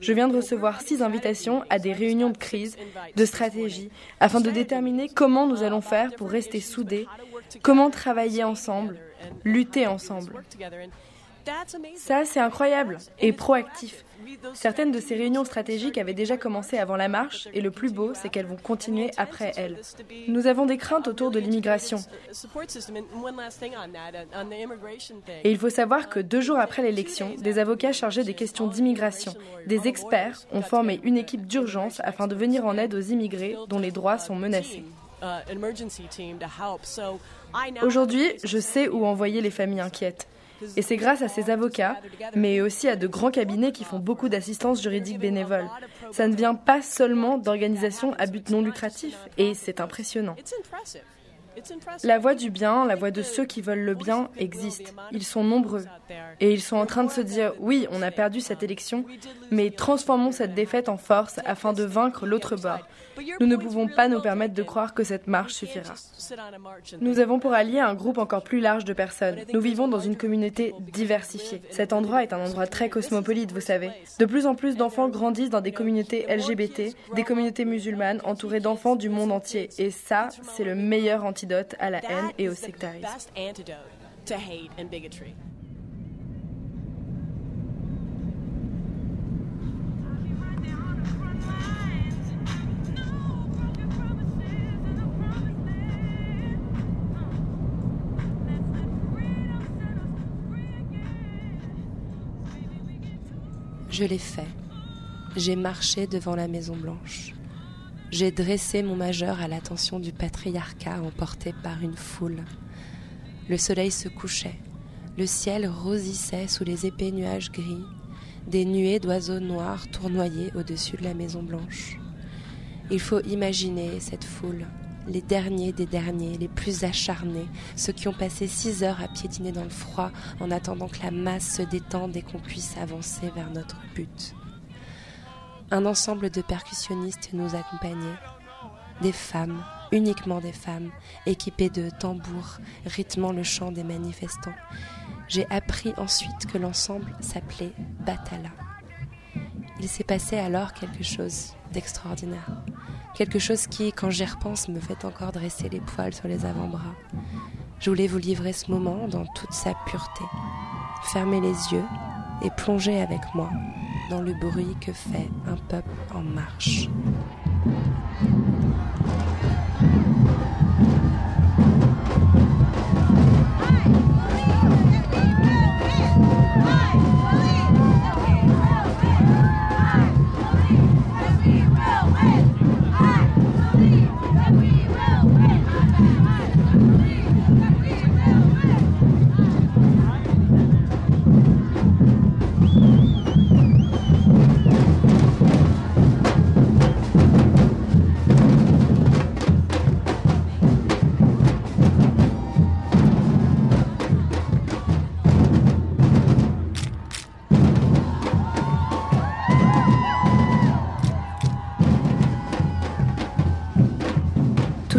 Je viens de recevoir six invitations à des réunions de crise, de stratégie, afin de déterminer comment nous allons faire pour rester soudés, comment travailler ensemble, lutter ensemble. Ça, c'est incroyable et proactif. Certaines de ces réunions stratégiques avaient déjà commencé avant la marche et le plus beau, c'est qu'elles vont continuer après elles. Nous avons des craintes autour de l'immigration. Et il faut savoir que deux jours après l'élection, des avocats chargés des questions d'immigration, des experts, ont formé une équipe d'urgence afin de venir en aide aux immigrés dont les droits sont menacés. Aujourd'hui, je sais où envoyer les familles inquiètes. Et c'est grâce à ces avocats, mais aussi à de grands cabinets qui font beaucoup d'assistance juridique bénévole. Ça ne vient pas seulement d'organisations à but non lucratif, et c'est impressionnant. La voix du bien, la voix de ceux qui veulent le bien existe. Ils sont nombreux. Et ils sont en train de se dire, oui, on a perdu cette élection, mais transformons cette défaite en force afin de vaincre l'autre bord. Nous ne pouvons pas nous permettre de croire que cette marche suffira. Nous avons pour allier un groupe encore plus large de personnes. Nous vivons dans une communauté diversifiée. Cet endroit est un endroit très cosmopolite, vous savez. De plus en plus d'enfants grandissent dans des communautés LGBT, des communautés musulmanes entourées d'enfants du monde entier. Et ça, c'est le meilleur antidote à la haine et au sectarisme. Je l'ai fait. J'ai marché devant la Maison Blanche. J'ai dressé mon majeur à l'attention du patriarcat emporté par une foule. Le soleil se couchait, le ciel rosissait sous les épais nuages gris, des nuées d'oiseaux noirs tournoyaient au-dessus de la Maison Blanche. Il faut imaginer cette foule, les derniers des derniers, les plus acharnés, ceux qui ont passé six heures à piétiner dans le froid en attendant que la masse se détende et qu'on puisse avancer vers notre but. Un ensemble de percussionnistes nous accompagnait, des femmes, uniquement des femmes, équipées de tambours, rythmant le chant des manifestants. J'ai appris ensuite que l'ensemble s'appelait Batala. Il s'est passé alors quelque chose d'extraordinaire. Quelque chose qui, quand j'y repense, me fait encore dresser les poils sur les avant-bras. Je voulais vous livrer ce moment dans toute sa pureté. Fermez les yeux et plongez avec moi dans le bruit que fait un peuple en marche.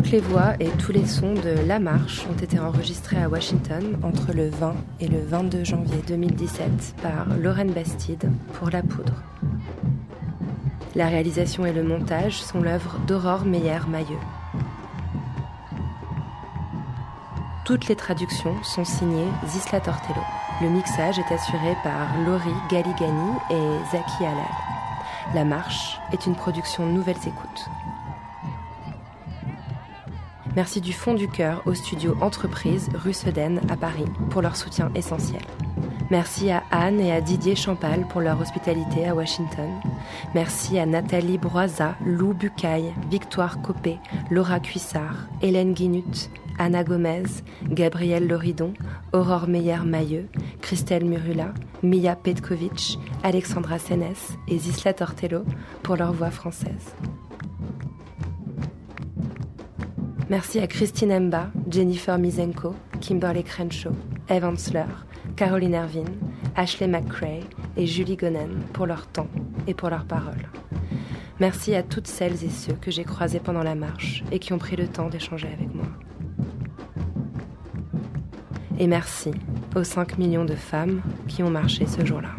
Toutes les voix et tous les sons de La Marche ont été enregistrés à Washington entre le 20 et le 22 janvier 2017 par Lorraine Bastide pour La Poudre. La réalisation et le montage sont l'œuvre d'Aurore Meyer-Mailleux. Toutes les traductions sont signées Zisla Tortello. Le mixage est assuré par Laurie Galigani et Zaki Halal. La marche est une production Nouvelles Écoutes. Merci du fond du cœur au studio Entreprise rue Sedaine à Paris pour leur soutien essentiel. Merci à Anne et à Didier Champal pour leur hospitalité à Washington. Merci à Nathalie Broisa, Lou Bucaille, Victoire Copé, Laura Cuissard, Hélène Guinut, Anna Gomez, Gabrielle Loridon, Aurore Meyer-Mailleux, Christelle Murula, Mia Petkovic, Alexandra Senes et Zisla Tortello pour leur voix française. Merci à Christine Emba, Jennifer Mizenko, Kimberly Crenshaw, Eve Hansler, Caroline Ervin, Ashley McCrae et Julie Gonen pour leur temps et pour leurs paroles. Merci à toutes celles et ceux que j'ai croisés pendant la marche et qui ont pris le temps d'échanger avec moi. Et merci aux 5 millions de femmes qui ont marché ce jour-là.